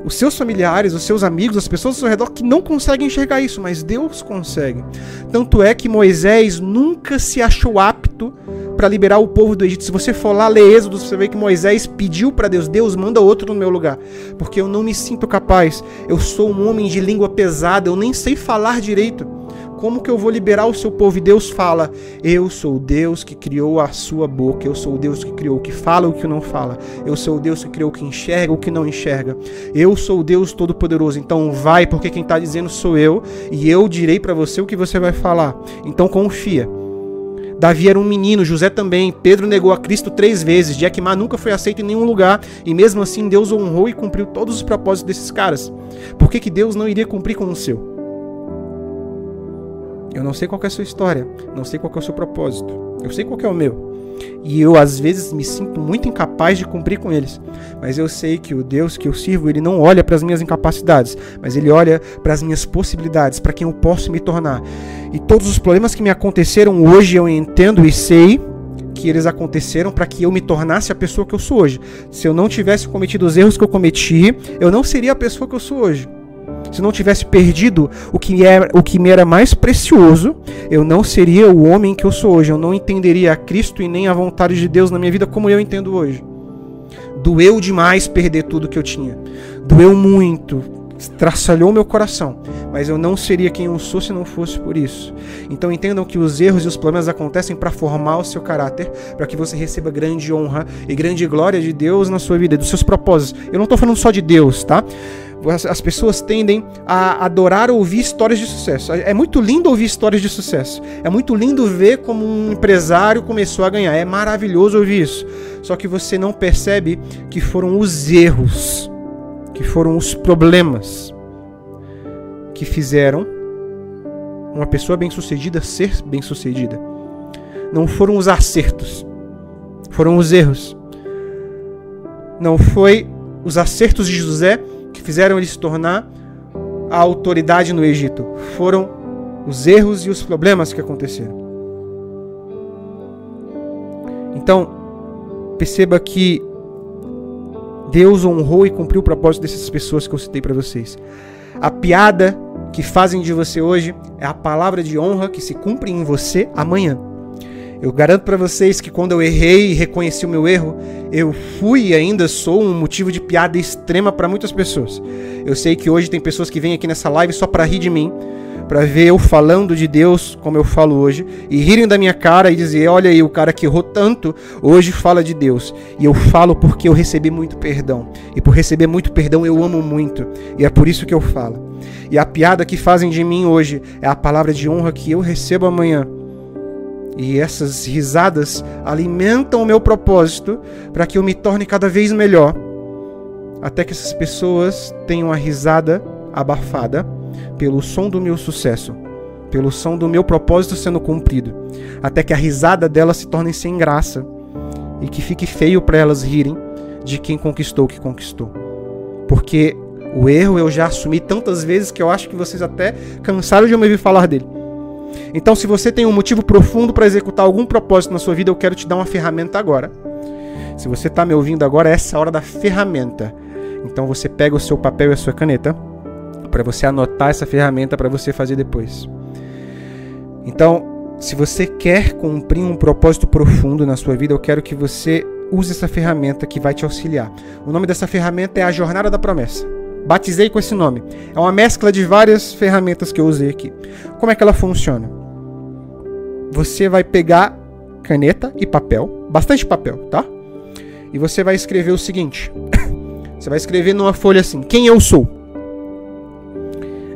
A: os seus familiares, os seus amigos, as pessoas ao seu redor que não conseguem enxergar isso, mas Deus consegue. Tanto é que Moisés nunca se achou apto para liberar o povo do Egito. Se você for lá ler Êxodo, você vê que Moisés pediu para Deus: Deus, manda outro no meu lugar, porque eu não me sinto capaz. Eu sou um homem de língua pesada, eu nem sei falar direito. Como que eu vou liberar o seu povo? E Deus fala: Eu sou o Deus que criou a sua boca, eu sou o Deus que criou o que fala e o que não fala, eu sou o Deus que criou o que enxerga o que não enxerga. Eu sou o Deus Todo-Poderoso. Então vai, porque quem está dizendo sou eu, e eu direi para você o que você vai falar. Então confia. Davi era um menino, José também. Pedro negou a Cristo três vezes. Ma nunca foi aceito em nenhum lugar. E mesmo assim, Deus honrou e cumpriu todos os propósitos desses caras. Por que, que Deus não iria cumprir com o seu? Eu não sei qual é a sua história, não sei qual é o seu propósito. Eu sei qual é o meu. E eu às vezes me sinto muito incapaz de cumprir com eles. Mas eu sei que o Deus que eu sirvo, ele não olha para as minhas incapacidades, mas ele olha para as minhas possibilidades, para quem eu posso me tornar. E todos os problemas que me aconteceram hoje eu entendo e sei que eles aconteceram para que eu me tornasse a pessoa que eu sou hoje. Se eu não tivesse cometido os erros que eu cometi, eu não seria a pessoa que eu sou hoje se não tivesse perdido o que, era, o que me era mais precioso, eu não seria o homem que eu sou hoje. Eu não entenderia a Cristo e nem a vontade de Deus na minha vida como eu entendo hoje. Doeu demais perder tudo que eu tinha. Doeu muito. Traçalhou meu coração. Mas eu não seria quem eu sou se não fosse por isso. Então entendam que os erros e os problemas acontecem para formar o seu caráter, para que você receba grande honra e grande glória de Deus na sua vida, dos seus propósitos. Eu não estou falando só de Deus, tá? As pessoas tendem a adorar ouvir histórias de sucesso. É muito lindo ouvir histórias de sucesso. É muito lindo ver como um empresário começou a ganhar. É maravilhoso ouvir isso. Só que você não percebe que foram os erros, que foram os problemas que fizeram uma pessoa bem-sucedida ser bem-sucedida. Não foram os acertos, foram os erros. Não foi os acertos de José que fizeram ele se tornar a autoridade no Egito. Foram os erros e os problemas que aconteceram. Então, perceba que Deus honrou e cumpriu o propósito dessas pessoas que eu citei para vocês. A piada que fazem de você hoje é a palavra de honra que se cumpre em você amanhã. Eu garanto para vocês que quando eu errei e reconheci o meu erro, eu fui e ainda sou um motivo de piada extrema para muitas pessoas. Eu sei que hoje tem pessoas que vêm aqui nessa live só para rir de mim, para ver eu falando de Deus como eu falo hoje e rirem da minha cara e dizer: "Olha aí, o cara que errou tanto hoje fala de Deus". E eu falo porque eu recebi muito perdão. E por receber muito perdão eu amo muito, e é por isso que eu falo. E a piada que fazem de mim hoje é a palavra de honra que eu recebo amanhã e essas risadas alimentam o meu propósito para que eu me torne cada vez melhor, até que essas pessoas tenham a risada abafada pelo som do meu sucesso, pelo som do meu propósito sendo cumprido, até que a risada delas se torne sem graça e que fique feio para elas rirem de quem conquistou o que conquistou. Porque o erro eu já assumi tantas vezes que eu acho que vocês até cansaram de me ouvir falar dele. Então, se você tem um motivo profundo para executar algum propósito na sua vida, eu quero te dar uma ferramenta agora. Se você está me ouvindo agora, essa é a hora da ferramenta. Então, você pega o seu papel e a sua caneta para você anotar essa ferramenta para você fazer depois. Então, se você quer cumprir um propósito profundo na sua vida, eu quero que você use essa ferramenta que vai te auxiliar. O nome dessa ferramenta é a Jornada da Promessa. Batizei com esse nome. É uma mescla de várias ferramentas que eu usei aqui. Como é que ela funciona? você vai pegar caneta e papel, bastante papel, tá? E você vai escrever o seguinte: você vai escrever numa folha assim: quem eu sou.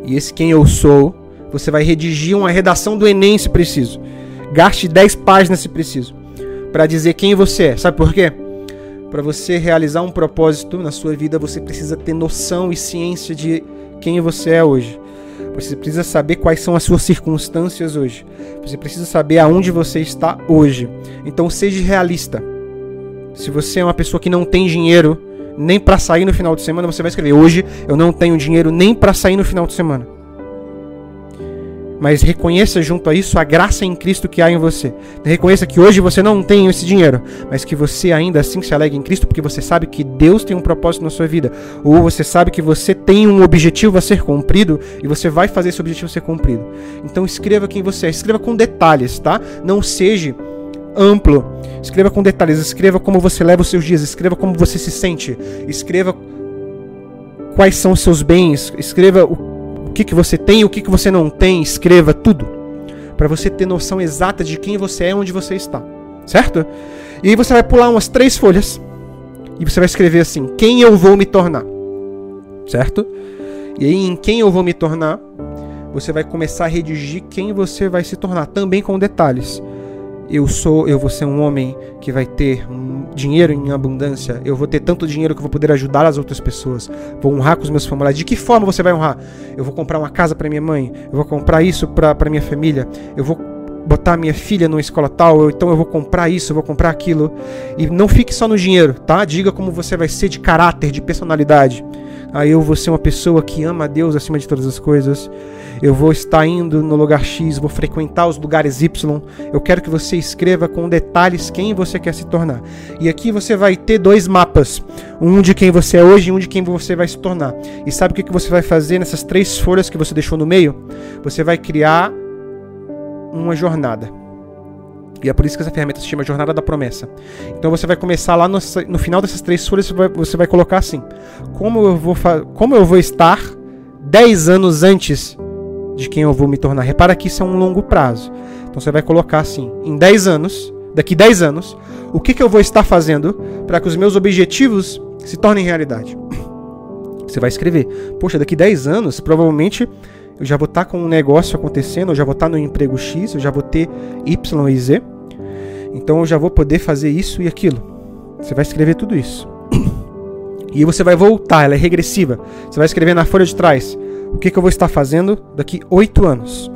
A: E esse quem eu sou, você vai redigir uma redação do Enem se preciso. Gaste 10 páginas se preciso para dizer quem você é. Sabe por quê? Para você realizar um propósito na sua vida, você precisa ter noção e ciência de quem você é hoje. Você precisa saber quais são as suas circunstâncias hoje. Você precisa saber aonde você está hoje. Então seja realista. Se você é uma pessoa que não tem dinheiro nem para sair no final de semana, você vai escrever: "Hoje eu não tenho dinheiro nem para sair no final de semana" mas reconheça junto a isso a graça em Cristo que há em você. Reconheça que hoje você não tem esse dinheiro, mas que você ainda assim se alegre em Cristo porque você sabe que Deus tem um propósito na sua vida, ou você sabe que você tem um objetivo a ser cumprido e você vai fazer esse objetivo ser cumprido. Então escreva quem você é, escreva com detalhes, tá? Não seja amplo. Escreva com detalhes, escreva como você leva os seus dias, escreva como você se sente, escreva quais são os seus bens, escreva o que, que você tem e o que, que você não tem, escreva tudo. Para você ter noção exata de quem você é onde você está. Certo? E aí você vai pular umas três folhas. E você vai escrever assim: Quem eu vou me tornar? Certo? E aí, em quem eu vou me tornar, você vai começar a redigir quem você vai se tornar, também com detalhes eu sou, eu vou ser um homem que vai ter um dinheiro em abundância, eu vou ter tanto dinheiro que eu vou poder ajudar as outras pessoas, vou honrar com os meus familiares. De que forma você vai honrar? Eu vou comprar uma casa para minha mãe, eu vou comprar isso para minha família, eu vou botar minha filha numa escola tal, então eu vou comprar isso, eu vou comprar aquilo. E não fique só no dinheiro, tá? Diga como você vai ser de caráter, de personalidade. Aí eu vou ser uma pessoa que ama a Deus acima de todas as coisas. Eu vou estar indo no lugar X, vou frequentar os lugares Y. Eu quero que você escreva com detalhes quem você quer se tornar. E aqui você vai ter dois mapas: um de quem você é hoje e um de quem você vai se tornar. E sabe o que você vai fazer nessas três folhas que você deixou no meio? Você vai criar uma jornada. E é por isso que essa ferramenta se chama Jornada da Promessa. Então você vai começar lá no, no final dessas três folhas, você vai, você vai colocar assim: como eu, vou como eu vou estar 10 anos antes de quem eu vou me tornar. Repara que isso é um longo prazo. Então você vai colocar assim: em 10 anos, daqui 10 anos, o que, que eu vou estar fazendo para que os meus objetivos se tornem realidade? Você vai escrever: Poxa, daqui 10 anos, provavelmente eu já vou estar com um negócio acontecendo, eu já vou estar no emprego X, eu já vou ter Y e Z. Então eu já vou poder fazer isso e aquilo. Você vai escrever tudo isso. E você vai voltar, ela é regressiva. Você vai escrever na folha de trás o que, que eu vou estar fazendo daqui oito anos.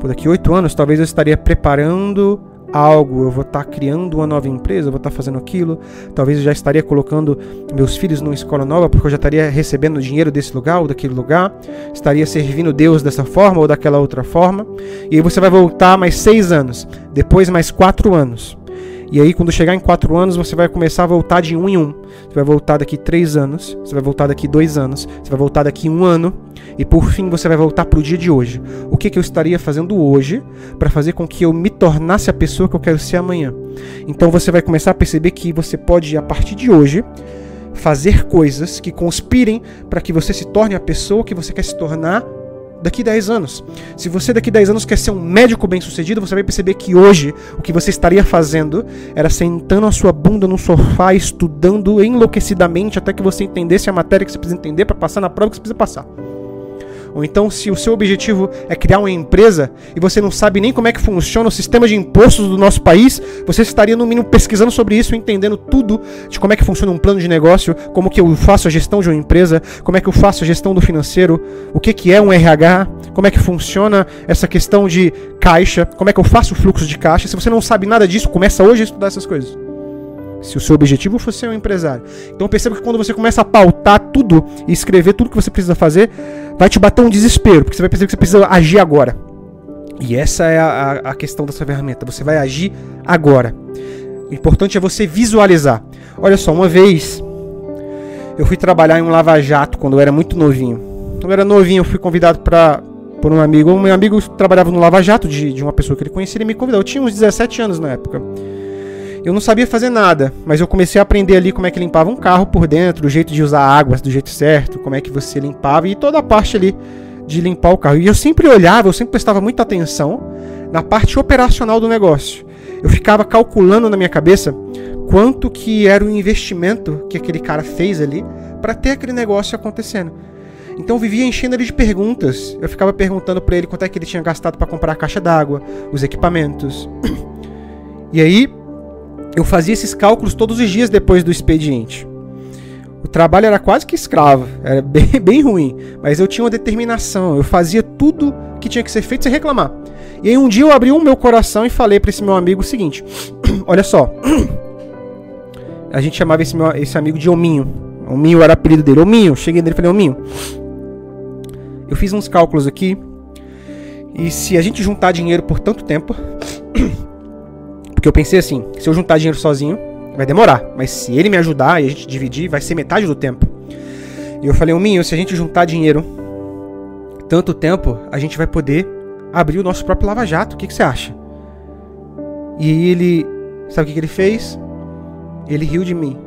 A: Por daqui oito anos, talvez eu estaria preparando algo, eu vou estar criando uma nova empresa, eu vou estar fazendo aquilo, talvez eu já estaria colocando meus filhos numa escola nova, porque eu já estaria recebendo dinheiro desse lugar ou daquele lugar, estaria servindo Deus dessa forma ou daquela outra forma, e aí você vai voltar mais seis anos, depois mais quatro anos. E aí, quando chegar em quatro anos, você vai começar a voltar de um em um. Você vai voltar daqui três anos, você vai voltar daqui dois anos, você vai voltar daqui um ano, e por fim você vai voltar para o dia de hoje. O que, que eu estaria fazendo hoje para fazer com que eu me tornasse a pessoa que eu quero ser amanhã? Então você vai começar a perceber que você pode, a partir de hoje, fazer coisas que conspirem para que você se torne a pessoa que você quer se tornar daqui 10 anos. Se você daqui 10 anos quer ser um médico bem-sucedido, você vai perceber que hoje o que você estaria fazendo era sentando a sua bunda no sofá, estudando enlouquecidamente até que você entendesse a matéria que você precisa entender para passar na prova que você precisa passar. Ou então, se o seu objetivo é criar uma empresa e você não sabe nem como é que funciona o sistema de impostos do nosso país, você estaria no mínimo pesquisando sobre isso, entendendo tudo de como é que funciona um plano de negócio, como que eu faço a gestão de uma empresa, como é que eu faço a gestão do financeiro, o que, que é um RH, como é que funciona essa questão de caixa, como é que eu faço o fluxo de caixa. Se você não sabe nada disso, começa hoje a estudar essas coisas se o seu objetivo for ser um empresário. Então perceba que quando você começa a pautar tudo e escrever tudo que você precisa fazer, vai te bater um desespero, porque você vai perceber que você precisa agir agora. E essa é a, a questão dessa ferramenta. Você vai agir agora. O importante é você visualizar. Olha só, uma vez eu fui trabalhar em um lava-jato quando eu era muito novinho. Quando eu era novinho, eu fui convidado para por um amigo. Um amigo trabalhava no lava-jato de, de uma pessoa que ele conhecia, ele me convidou. Eu tinha uns 17 anos na época. Eu não sabia fazer nada, mas eu comecei a aprender ali como é que limpava um carro por dentro, o jeito de usar águas do jeito certo, como é que você limpava e toda a parte ali de limpar o carro. E eu sempre olhava, eu sempre prestava muita atenção na parte operacional do negócio. Eu ficava calculando na minha cabeça quanto que era o investimento que aquele cara fez ali para ter aquele negócio acontecendo. Então eu vivia enchendo ele de perguntas. Eu ficava perguntando para ele quanto é que ele tinha gastado para comprar a caixa d'água, os equipamentos. E aí eu fazia esses cálculos todos os dias depois do expediente. O trabalho era quase que escravo, era bem, bem ruim, mas eu tinha uma determinação, eu fazia tudo que tinha que ser feito sem reclamar. E aí um dia eu abri o meu coração e falei para esse meu amigo o seguinte: Olha só, a gente chamava esse, meu, esse amigo de Ominho. Ominho era apelido dele. Ominho, cheguei nele e falei: Ominho, eu fiz uns cálculos aqui. E se a gente juntar dinheiro por tanto tempo. Porque eu pensei assim: se eu juntar dinheiro sozinho, vai demorar. Mas se ele me ajudar e a gente dividir, vai ser metade do tempo. E eu falei: Ominho, se a gente juntar dinheiro tanto tempo, a gente vai poder abrir o nosso próprio lava-jato. O que, que, você acha? E ele. Sabe o que, que ele fez? Ele riu de mim.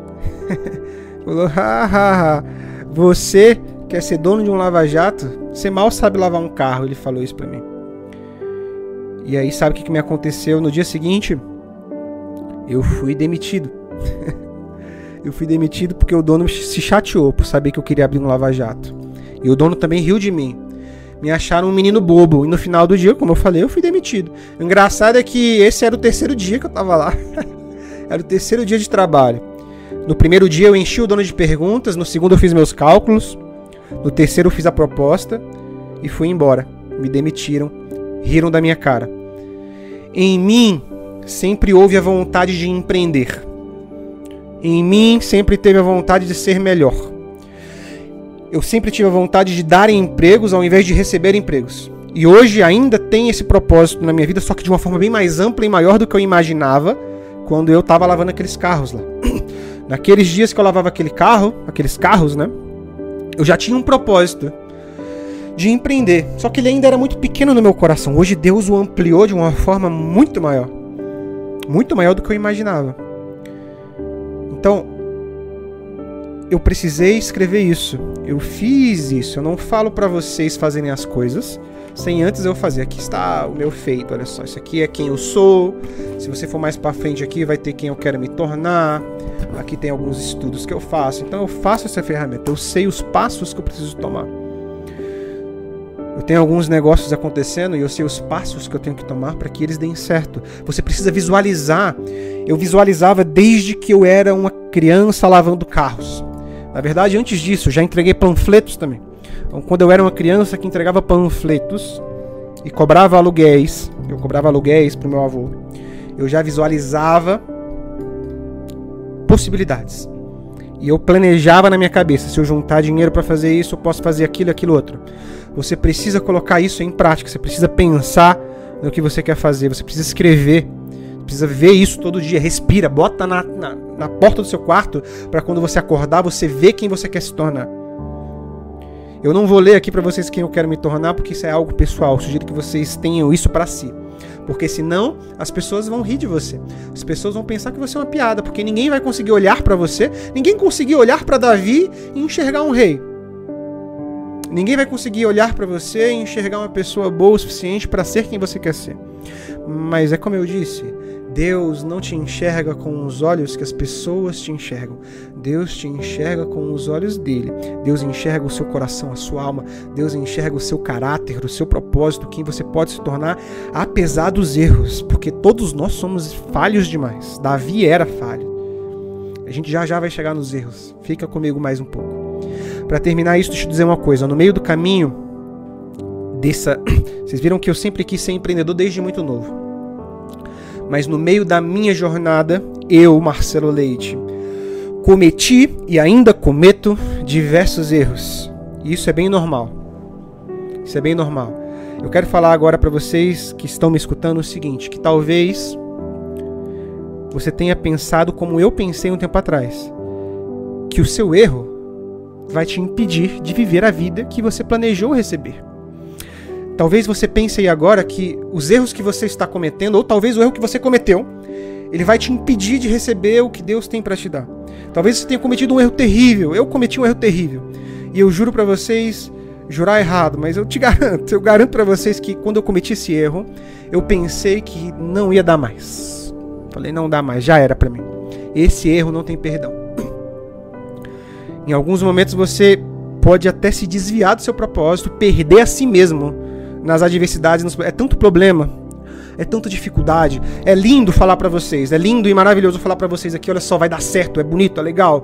A: Falou: hahaha, você quer ser dono de um lava-jato? Você mal sabe lavar um carro. Ele falou isso pra mim. E aí, sabe o que, que me aconteceu? No dia seguinte, eu fui demitido. eu fui demitido porque o dono se chateou por saber que eu queria abrir um lava-jato. E o dono também riu de mim me acharam um menino bobo. E no final do dia, como eu falei, eu fui demitido. O engraçado é que esse era o terceiro dia que eu tava lá. era o terceiro dia de trabalho. No primeiro dia eu enchi o dono de perguntas, no segundo eu fiz meus cálculos, no terceiro eu fiz a proposta e fui embora. Me demitiram, riram da minha cara. Em mim sempre houve a vontade de empreender. Em mim sempre teve a vontade de ser melhor eu sempre tive a vontade de dar empregos ao invés de receber empregos. E hoje ainda tem esse propósito na minha vida, só que de uma forma bem mais ampla e maior do que eu imaginava quando eu estava lavando aqueles carros lá. Naqueles dias que eu lavava aquele carro, aqueles carros, né? Eu já tinha um propósito de empreender. Só que ele ainda era muito pequeno no meu coração. Hoje Deus o ampliou de uma forma muito maior. Muito maior do que eu imaginava. Então, eu precisei escrever isso. Eu fiz isso. Eu não falo para vocês fazerem as coisas sem antes eu fazer. Aqui está o meu feito. Olha só, isso aqui é quem eu sou. Se você for mais para frente aqui, vai ter quem eu quero me tornar. Aqui tem alguns estudos que eu faço. Então eu faço essa ferramenta. Eu sei os passos que eu preciso tomar. Eu tenho alguns negócios acontecendo e eu sei os passos que eu tenho que tomar para que eles deem certo. Você precisa visualizar. Eu visualizava desde que eu era uma criança lavando carros. Na verdade, antes disso, já entreguei panfletos também. Então, quando eu era uma criança que entregava panfletos e cobrava aluguéis, eu cobrava aluguéis para o meu avô, eu já visualizava possibilidades. E eu planejava na minha cabeça, se eu juntar dinheiro para fazer isso, eu posso fazer aquilo, aquilo outro. Você precisa colocar isso em prática, você precisa pensar no que você quer fazer, você precisa escrever precisa ver isso todo dia. Respira, bota na, na, na porta do seu quarto para quando você acordar você ver quem você quer se tornar. Eu não vou ler aqui para vocês quem eu quero me tornar, porque isso é algo pessoal. Sugiro que vocês tenham isso para si. Porque senão as pessoas vão rir de você. As pessoas vão pensar que você é uma piada, porque ninguém vai conseguir olhar para você, ninguém conseguiu olhar para Davi e enxergar um rei. Ninguém vai conseguir olhar para você e enxergar uma pessoa boa o suficiente para ser quem você quer ser. Mas é como eu disse, Deus não te enxerga com os olhos que as pessoas te enxergam. Deus te enxerga com os olhos dele. Deus enxerga o seu coração, a sua alma. Deus enxerga o seu caráter, o seu propósito, quem você pode se tornar, apesar dos erros, porque todos nós somos falhos demais. Davi era falho. A gente já já vai chegar nos erros. Fica comigo mais um pouco. Para terminar isso, deixa eu dizer uma coisa. No meio do caminho dessa, vocês viram que eu sempre quis ser empreendedor desde muito novo mas no meio da minha jornada, eu, Marcelo Leite, cometi e ainda cometo diversos erros. E isso é bem normal. Isso é bem normal. Eu quero falar agora para vocês que estão me escutando o seguinte, que talvez você tenha pensado como eu pensei um tempo atrás, que o seu erro vai te impedir de viver a vida que você planejou receber. Talvez você pense aí agora que os erros que você está cometendo, ou talvez o erro que você cometeu, ele vai te impedir de receber o que Deus tem para te dar. Talvez você tenha cometido um erro terrível. Eu cometi um erro terrível. E eu juro para vocês, jurar errado, mas eu te garanto, eu garanto para vocês que quando eu cometi esse erro, eu pensei que não ia dar mais. Falei, não dá mais, já era para mim. Esse erro não tem perdão. Em alguns momentos você pode até se desviar do seu propósito, perder a si mesmo nas adversidades, nos... é tanto problema, é tanta dificuldade. É lindo falar para vocês, é lindo e maravilhoso falar para vocês aqui, olha só, vai dar certo, é bonito, é legal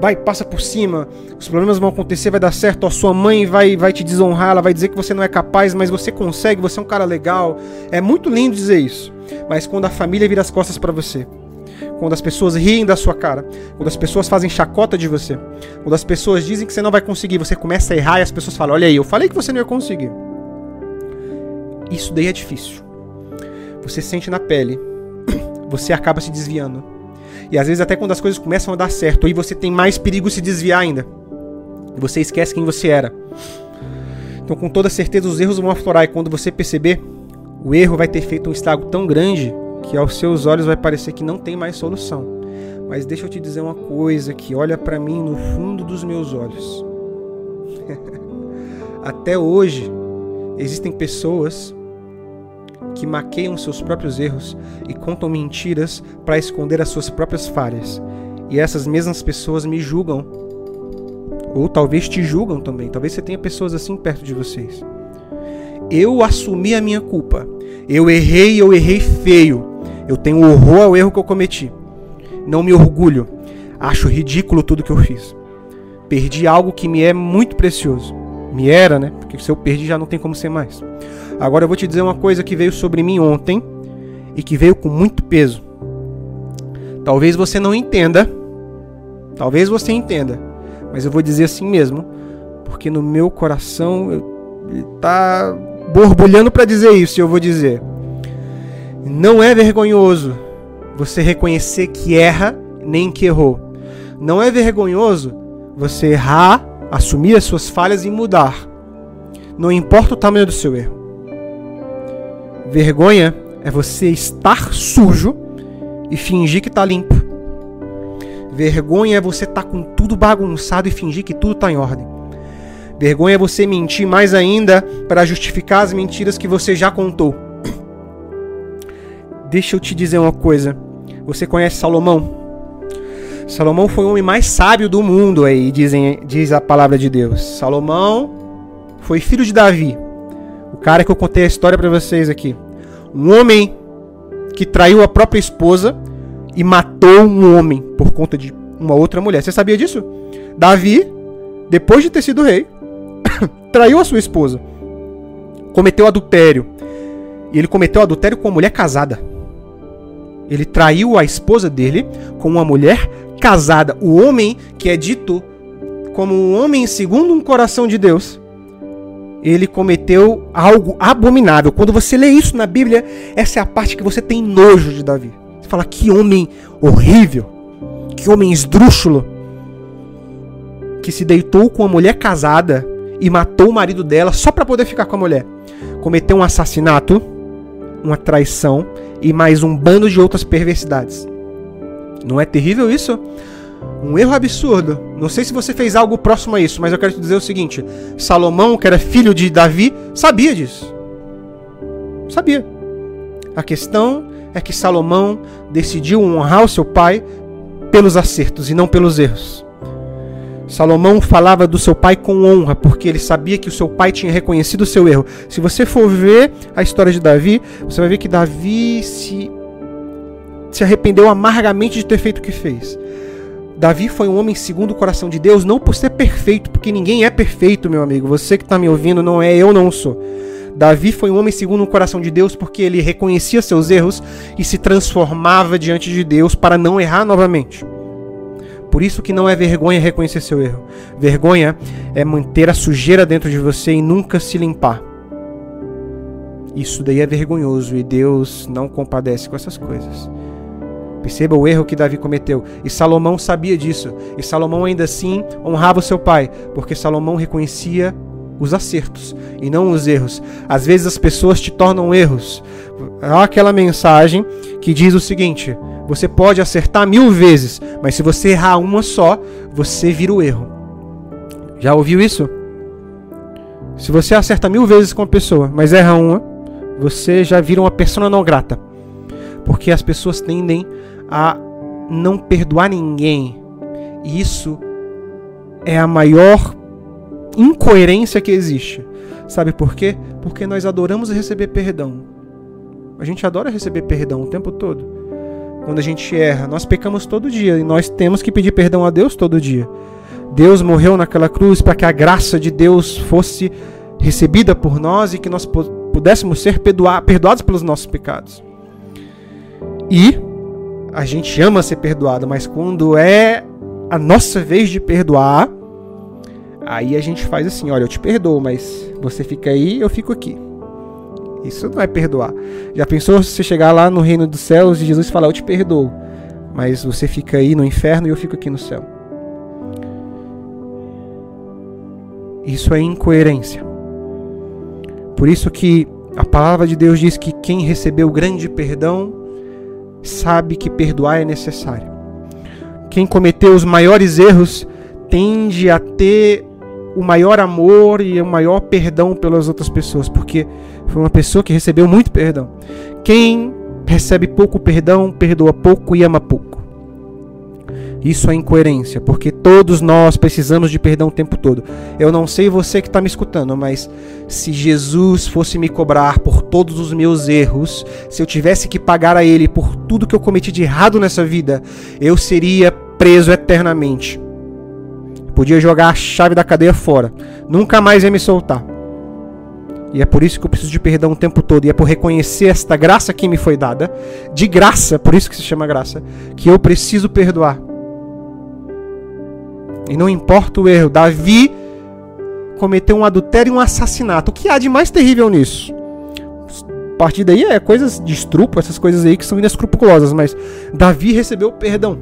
A: vai, passa por cima, os problemas vão acontecer, vai dar certo, a sua mãe vai, vai te desonrar, ela vai dizer que você não é capaz, mas você consegue, você é um cara legal. É muito lindo dizer isso. Mas quando a família vira as costas para você, quando as pessoas riem da sua cara, quando as pessoas fazem chacota de você, quando as pessoas dizem que você não vai conseguir, você começa a errar e as pessoas falam: Olha aí, eu falei que você não ia conseguir. Isso daí é difícil. Você sente na pele, você acaba se desviando e às vezes até quando as coisas começam a dar certo, aí você tem mais perigo se desviar ainda. Você esquece quem você era. Então com toda certeza os erros vão aflorar e quando você perceber, o erro vai ter feito um estrago tão grande que aos seus olhos vai parecer que não tem mais solução. Mas deixa eu te dizer uma coisa que olha para mim no fundo dos meus olhos. Até hoje existem pessoas que maqueiam seus próprios erros e contam mentiras para esconder as suas próprias falhas. E essas mesmas pessoas me julgam. Ou talvez te julgam também. Talvez você tenha pessoas assim perto de vocês. Eu assumi a minha culpa. Eu errei, eu errei feio. Eu tenho horror ao erro que eu cometi. Não me orgulho. Acho ridículo tudo que eu fiz. Perdi algo que me é muito precioso. Me era, né? Porque se eu perdi já não tem como ser mais. Agora eu vou te dizer uma coisa que veio sobre mim ontem e que veio com muito peso. Talvez você não entenda, talvez você entenda, mas eu vou dizer assim mesmo, porque no meu coração está borbulhando para dizer isso, e eu vou dizer. Não é vergonhoso você reconhecer que erra nem que errou. Não é vergonhoso você errar, assumir as suas falhas e mudar. Não importa o tamanho do seu erro. Vergonha é você estar sujo e fingir que está limpo. Vergonha é você estar tá com tudo bagunçado e fingir que tudo está em ordem. Vergonha é você mentir mais ainda para justificar as mentiras que você já contou. Deixa eu te dizer uma coisa. Você conhece Salomão? Salomão foi o homem mais sábio do mundo, aí dizem, diz a palavra de Deus. Salomão foi filho de Davi. O cara que eu contei a história para vocês aqui. Um homem que traiu a própria esposa e matou um homem por conta de uma outra mulher. Você sabia disso? Davi, depois de ter sido rei, traiu a sua esposa. Cometeu adultério. E ele cometeu adultério com uma mulher casada. Ele traiu a esposa dele com uma mulher casada. O homem que é dito como um homem segundo um coração de Deus ele cometeu algo abominável. Quando você lê isso na Bíblia, essa é a parte que você tem nojo de Davi. Você fala: que homem horrível, que homem esdrúxulo, que se deitou com uma mulher casada e matou o marido dela só para poder ficar com a mulher. Cometeu um assassinato, uma traição e mais um bando de outras perversidades. Não é terrível isso? Um erro absurdo. Não sei se você fez algo próximo a isso, mas eu quero te dizer o seguinte: Salomão, que era filho de Davi, sabia disso. Sabia. A questão é que Salomão decidiu honrar o seu pai pelos acertos e não pelos erros. Salomão falava do seu pai com honra, porque ele sabia que o seu pai tinha reconhecido o seu erro. Se você for ver a história de Davi, você vai ver que Davi se, se arrependeu amargamente de ter feito o que fez. Davi foi um homem segundo o coração de Deus, não por ser perfeito, porque ninguém é perfeito, meu amigo. Você que está me ouvindo não é, eu não sou. Davi foi um homem segundo o coração de Deus porque ele reconhecia seus erros e se transformava diante de Deus para não errar novamente. Por isso que não é vergonha reconhecer seu erro. Vergonha é manter a sujeira dentro de você e nunca se limpar. Isso daí é vergonhoso e Deus não compadece com essas coisas. Perceba o erro que Davi cometeu. E Salomão sabia disso. E Salomão ainda assim honrava o seu pai, porque Salomão reconhecia os acertos e não os erros. Às vezes as pessoas te tornam erros. Há aquela mensagem que diz o seguinte: você pode acertar mil vezes, mas se você errar uma só, você vira o erro. Já ouviu isso? Se você acerta mil vezes com uma pessoa, mas erra uma, você já vira uma persona não grata. Porque as pessoas tendem a não perdoar ninguém. E isso é a maior incoerência que existe. Sabe por quê? Porque nós adoramos receber perdão. A gente adora receber perdão o tempo todo. Quando a gente erra, nós pecamos todo dia e nós temos que pedir perdão a Deus todo dia. Deus morreu naquela cruz para que a graça de Deus fosse recebida por nós e que nós pudéssemos ser perdoados pelos nossos pecados. E a gente ama ser perdoado, mas quando é a nossa vez de perdoar, aí a gente faz assim: olha, eu te perdoo, mas você fica aí, eu fico aqui. Isso não é perdoar. Já pensou se você chegar lá no reino dos céus e Jesus falar: eu te perdoo, mas você fica aí no inferno e eu fico aqui no céu? Isso é incoerência. Por isso que a palavra de Deus diz que quem recebeu grande perdão sabe que perdoar é necessário. Quem cometeu os maiores erros tende a ter o maior amor e o maior perdão pelas outras pessoas, porque foi uma pessoa que recebeu muito perdão. Quem recebe pouco perdão, perdoa pouco e ama pouco. Isso é incoerência, porque todos nós precisamos de perdão o tempo todo. Eu não sei você que está me escutando, mas se Jesus fosse me cobrar por todos os meus erros, se eu tivesse que pagar a Ele por tudo que eu cometi de errado nessa vida, eu seria preso eternamente. podia jogar a chave da cadeia fora, nunca mais ia me soltar. E é por isso que eu preciso de perdão o tempo todo. E é por reconhecer esta graça que me foi dada, de graça, por isso que se chama graça, que eu preciso perdoar. E não importa o erro, Davi cometeu um adultério e um assassinato. O que há de mais terrível nisso? A partir daí é coisas de estrupo, essas coisas aí que são inescrupulosas, mas Davi recebeu perdão.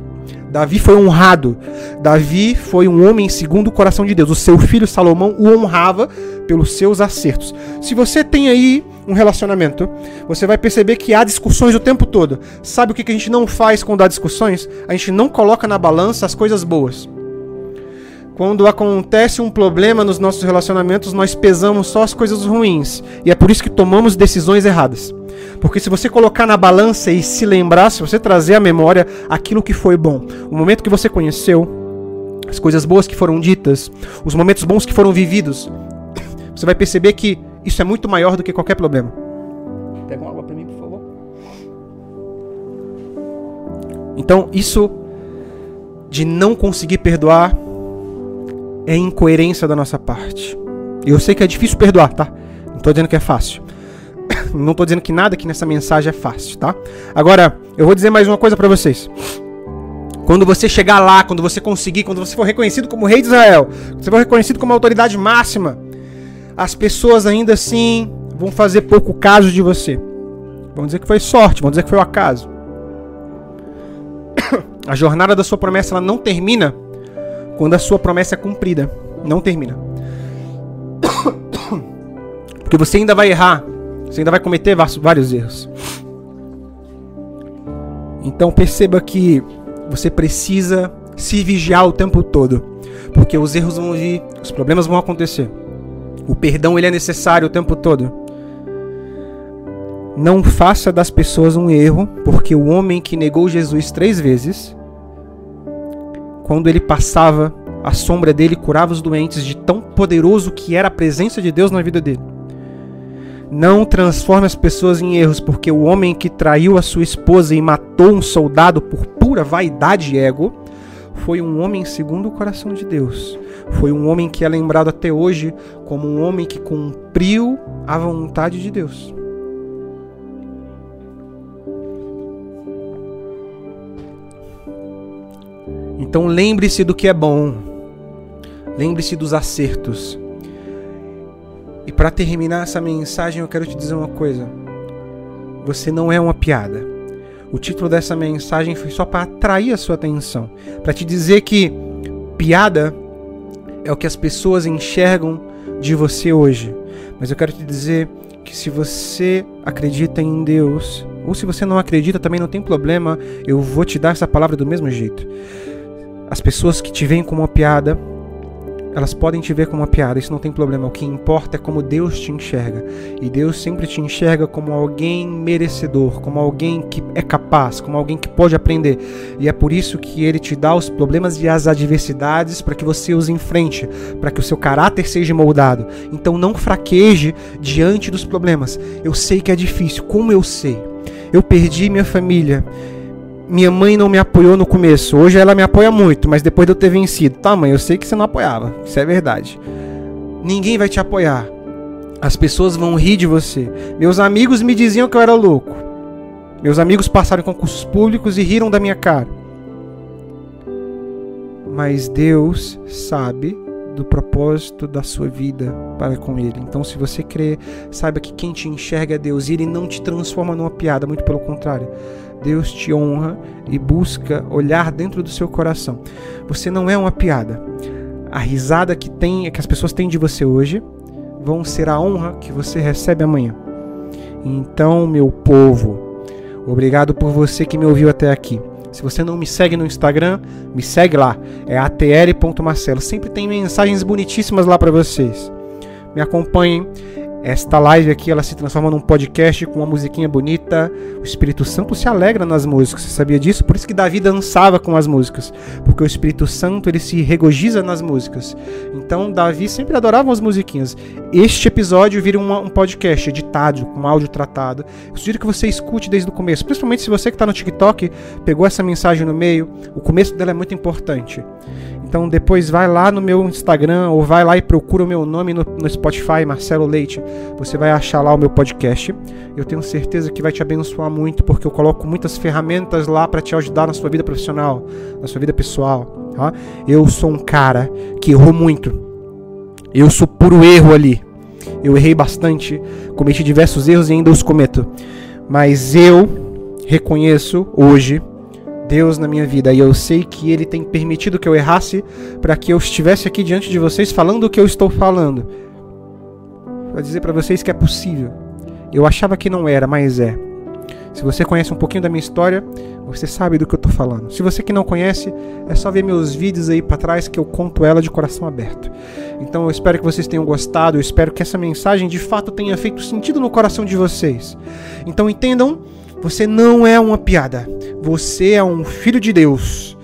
A: Davi foi honrado. Davi foi um homem segundo o coração de Deus. O seu filho Salomão o honrava pelos seus acertos. Se você tem aí um relacionamento, você vai perceber que há discussões o tempo todo. Sabe o que a gente não faz quando há discussões? A gente não coloca na balança as coisas boas. Quando acontece um problema nos nossos relacionamentos, nós pesamos só as coisas ruins. E é por isso que tomamos decisões erradas. Porque se você colocar na balança e se lembrar, se você trazer à memória aquilo que foi bom, o momento que você conheceu, as coisas boas que foram ditas, os momentos bons que foram vividos, você vai perceber que isso é muito maior do que qualquer problema. Pega uma água para mim, por favor. Então, isso de não conseguir perdoar é incoerência da nossa parte. Eu sei que é difícil perdoar, tá? Não tô dizendo que é fácil. Não tô dizendo que nada aqui nessa mensagem é fácil, tá? Agora, eu vou dizer mais uma coisa para vocês. Quando você chegar lá, quando você conseguir, quando você for reconhecido como rei de Israel, quando você for reconhecido como autoridade máxima, as pessoas ainda assim vão fazer pouco caso de você. Vão dizer que foi sorte, vão dizer que foi o acaso. A jornada da sua promessa ela não termina quando a sua promessa é cumprida. Não termina. Porque você ainda vai errar. Você ainda vai cometer vários erros. Então perceba que você precisa se vigiar o tempo todo. Porque os erros vão vir, os problemas vão acontecer. O perdão ele é necessário o tempo todo. Não faça das pessoas um erro, porque o homem que negou Jesus três vezes quando ele passava, a sombra dele curava os doentes de tão poderoso que era a presença de Deus na vida dele. Não transforme as pessoas em erros, porque o homem que traiu a sua esposa e matou um soldado por pura vaidade e ego foi um homem segundo o coração de Deus. Foi um homem que é lembrado até hoje como um homem que cumpriu a vontade de Deus. Então lembre-se do que é bom. Lembre-se dos acertos. E para terminar essa mensagem, eu quero te dizer uma coisa. Você não é uma piada. O título dessa mensagem foi só para atrair a sua atenção, para te dizer que piada é o que as pessoas enxergam de você hoje. Mas eu quero te dizer que se você acredita em Deus, ou se você não acredita, também não tem problema, eu vou te dar essa palavra do mesmo jeito. As pessoas que te veem como uma piada, elas podem te ver como uma piada, isso não tem problema. O que importa é como Deus te enxerga. E Deus sempre te enxerga como alguém merecedor, como alguém que é capaz, como alguém que pode aprender. E é por isso que ele te dá os problemas e as adversidades para que você os enfrente, para que o seu caráter seja moldado. Então não fraqueje diante dos problemas. Eu sei que é difícil, como eu sei. Eu perdi minha família minha mãe não me apoiou no começo. Hoje ela me apoia muito, mas depois de eu ter vencido. Tá, mãe, eu sei que você não apoiava. Isso é verdade. Ninguém vai te apoiar. As pessoas vão rir de você. Meus amigos me diziam que eu era louco. Meus amigos passaram concursos públicos e riram da minha cara. Mas Deus sabe do propósito da sua vida para com Ele. Então, se você crê, saiba que quem te enxerga é Deus e Ele não te transforma numa piada, muito pelo contrário. Deus te honra e busca olhar dentro do seu coração. Você não é uma piada. A risada que tem, que as pessoas têm de você hoje, vão ser a honra que você recebe amanhã. Então, meu povo, obrigado por você que me ouviu até aqui. Se você não me segue no Instagram, me segue lá. É atl.marcelo. Sempre tem mensagens bonitíssimas lá para vocês. Me acompanhem. Esta live aqui ela se transforma num podcast com uma musiquinha bonita. O Espírito Santo se alegra nas músicas. Você sabia disso? Por isso que Davi dançava com as músicas, porque o Espírito Santo ele se regozija nas músicas. Então Davi sempre adorava as musiquinhas. Este episódio vira um, um podcast editado, com áudio tratado. Eu sugiro que você escute desde o começo, principalmente se você que está no TikTok pegou essa mensagem no meio. O começo dela é muito importante. Então depois vai lá no meu Instagram ou vai lá e procura o meu nome no, no, Spotify, Marcelo Leite. Você vai achar lá o meu podcast. Eu tenho certeza que vai te abençoar muito porque eu coloco muitas ferramentas lá para te ajudar na sua vida profissional, na sua vida pessoal. Tá? Eu sou um cara que errou muito. Eu sou puro erro ali. Eu errei bastante, cometi diversos erros e ainda os cometo. Mas eu reconheço hoje Deus na minha vida e eu sei que Ele tem permitido que eu errasse para que eu estivesse aqui diante de vocês falando o que eu estou falando. Para dizer para vocês que é possível. Eu achava que não era, mas é. Se você conhece um pouquinho da minha história, você sabe do que eu estou falando. Se você que não conhece, é só ver meus vídeos aí para trás que eu conto ela de coração aberto. Então eu espero que vocês tenham gostado, eu espero que essa mensagem de fato tenha feito sentido no coração de vocês. Então entendam você não é uma piada. Você é um filho de Deus.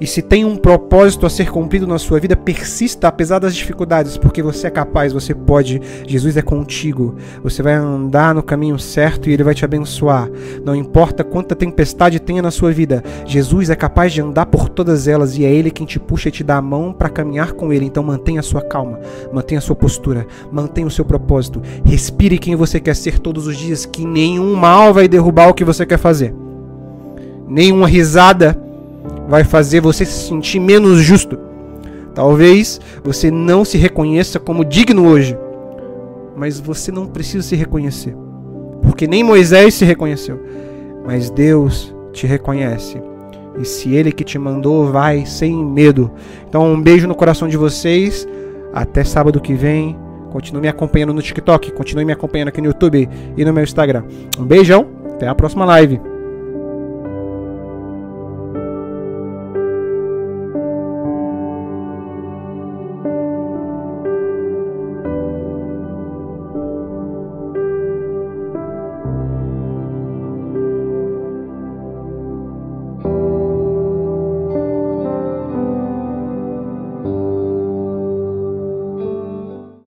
A: E se tem um propósito a ser cumprido na sua vida, persista apesar das dificuldades, porque você é capaz, você pode. Jesus é contigo. Você vai andar no caminho certo e ele vai te abençoar. Não importa quanta tempestade tenha na sua vida, Jesus é capaz de andar por todas elas e é ele quem te puxa e te dá a mão para caminhar com ele. Então mantenha a sua calma, mantenha a sua postura, mantenha o seu propósito. Respire quem você quer ser todos os dias, que nenhum mal vai derrubar o que você quer fazer. Nenhuma risada vai fazer você se sentir menos justo. Talvez você não se reconheça como digno hoje, mas você não precisa se reconhecer, porque nem Moisés se reconheceu, mas Deus te reconhece. E se Ele que te mandou, vai sem medo. Então, um beijo no coração de vocês. Até sábado que vem. Continue me acompanhando no TikTok, continue me acompanhando aqui no YouTube e no meu Instagram. Um beijão, até a próxima live.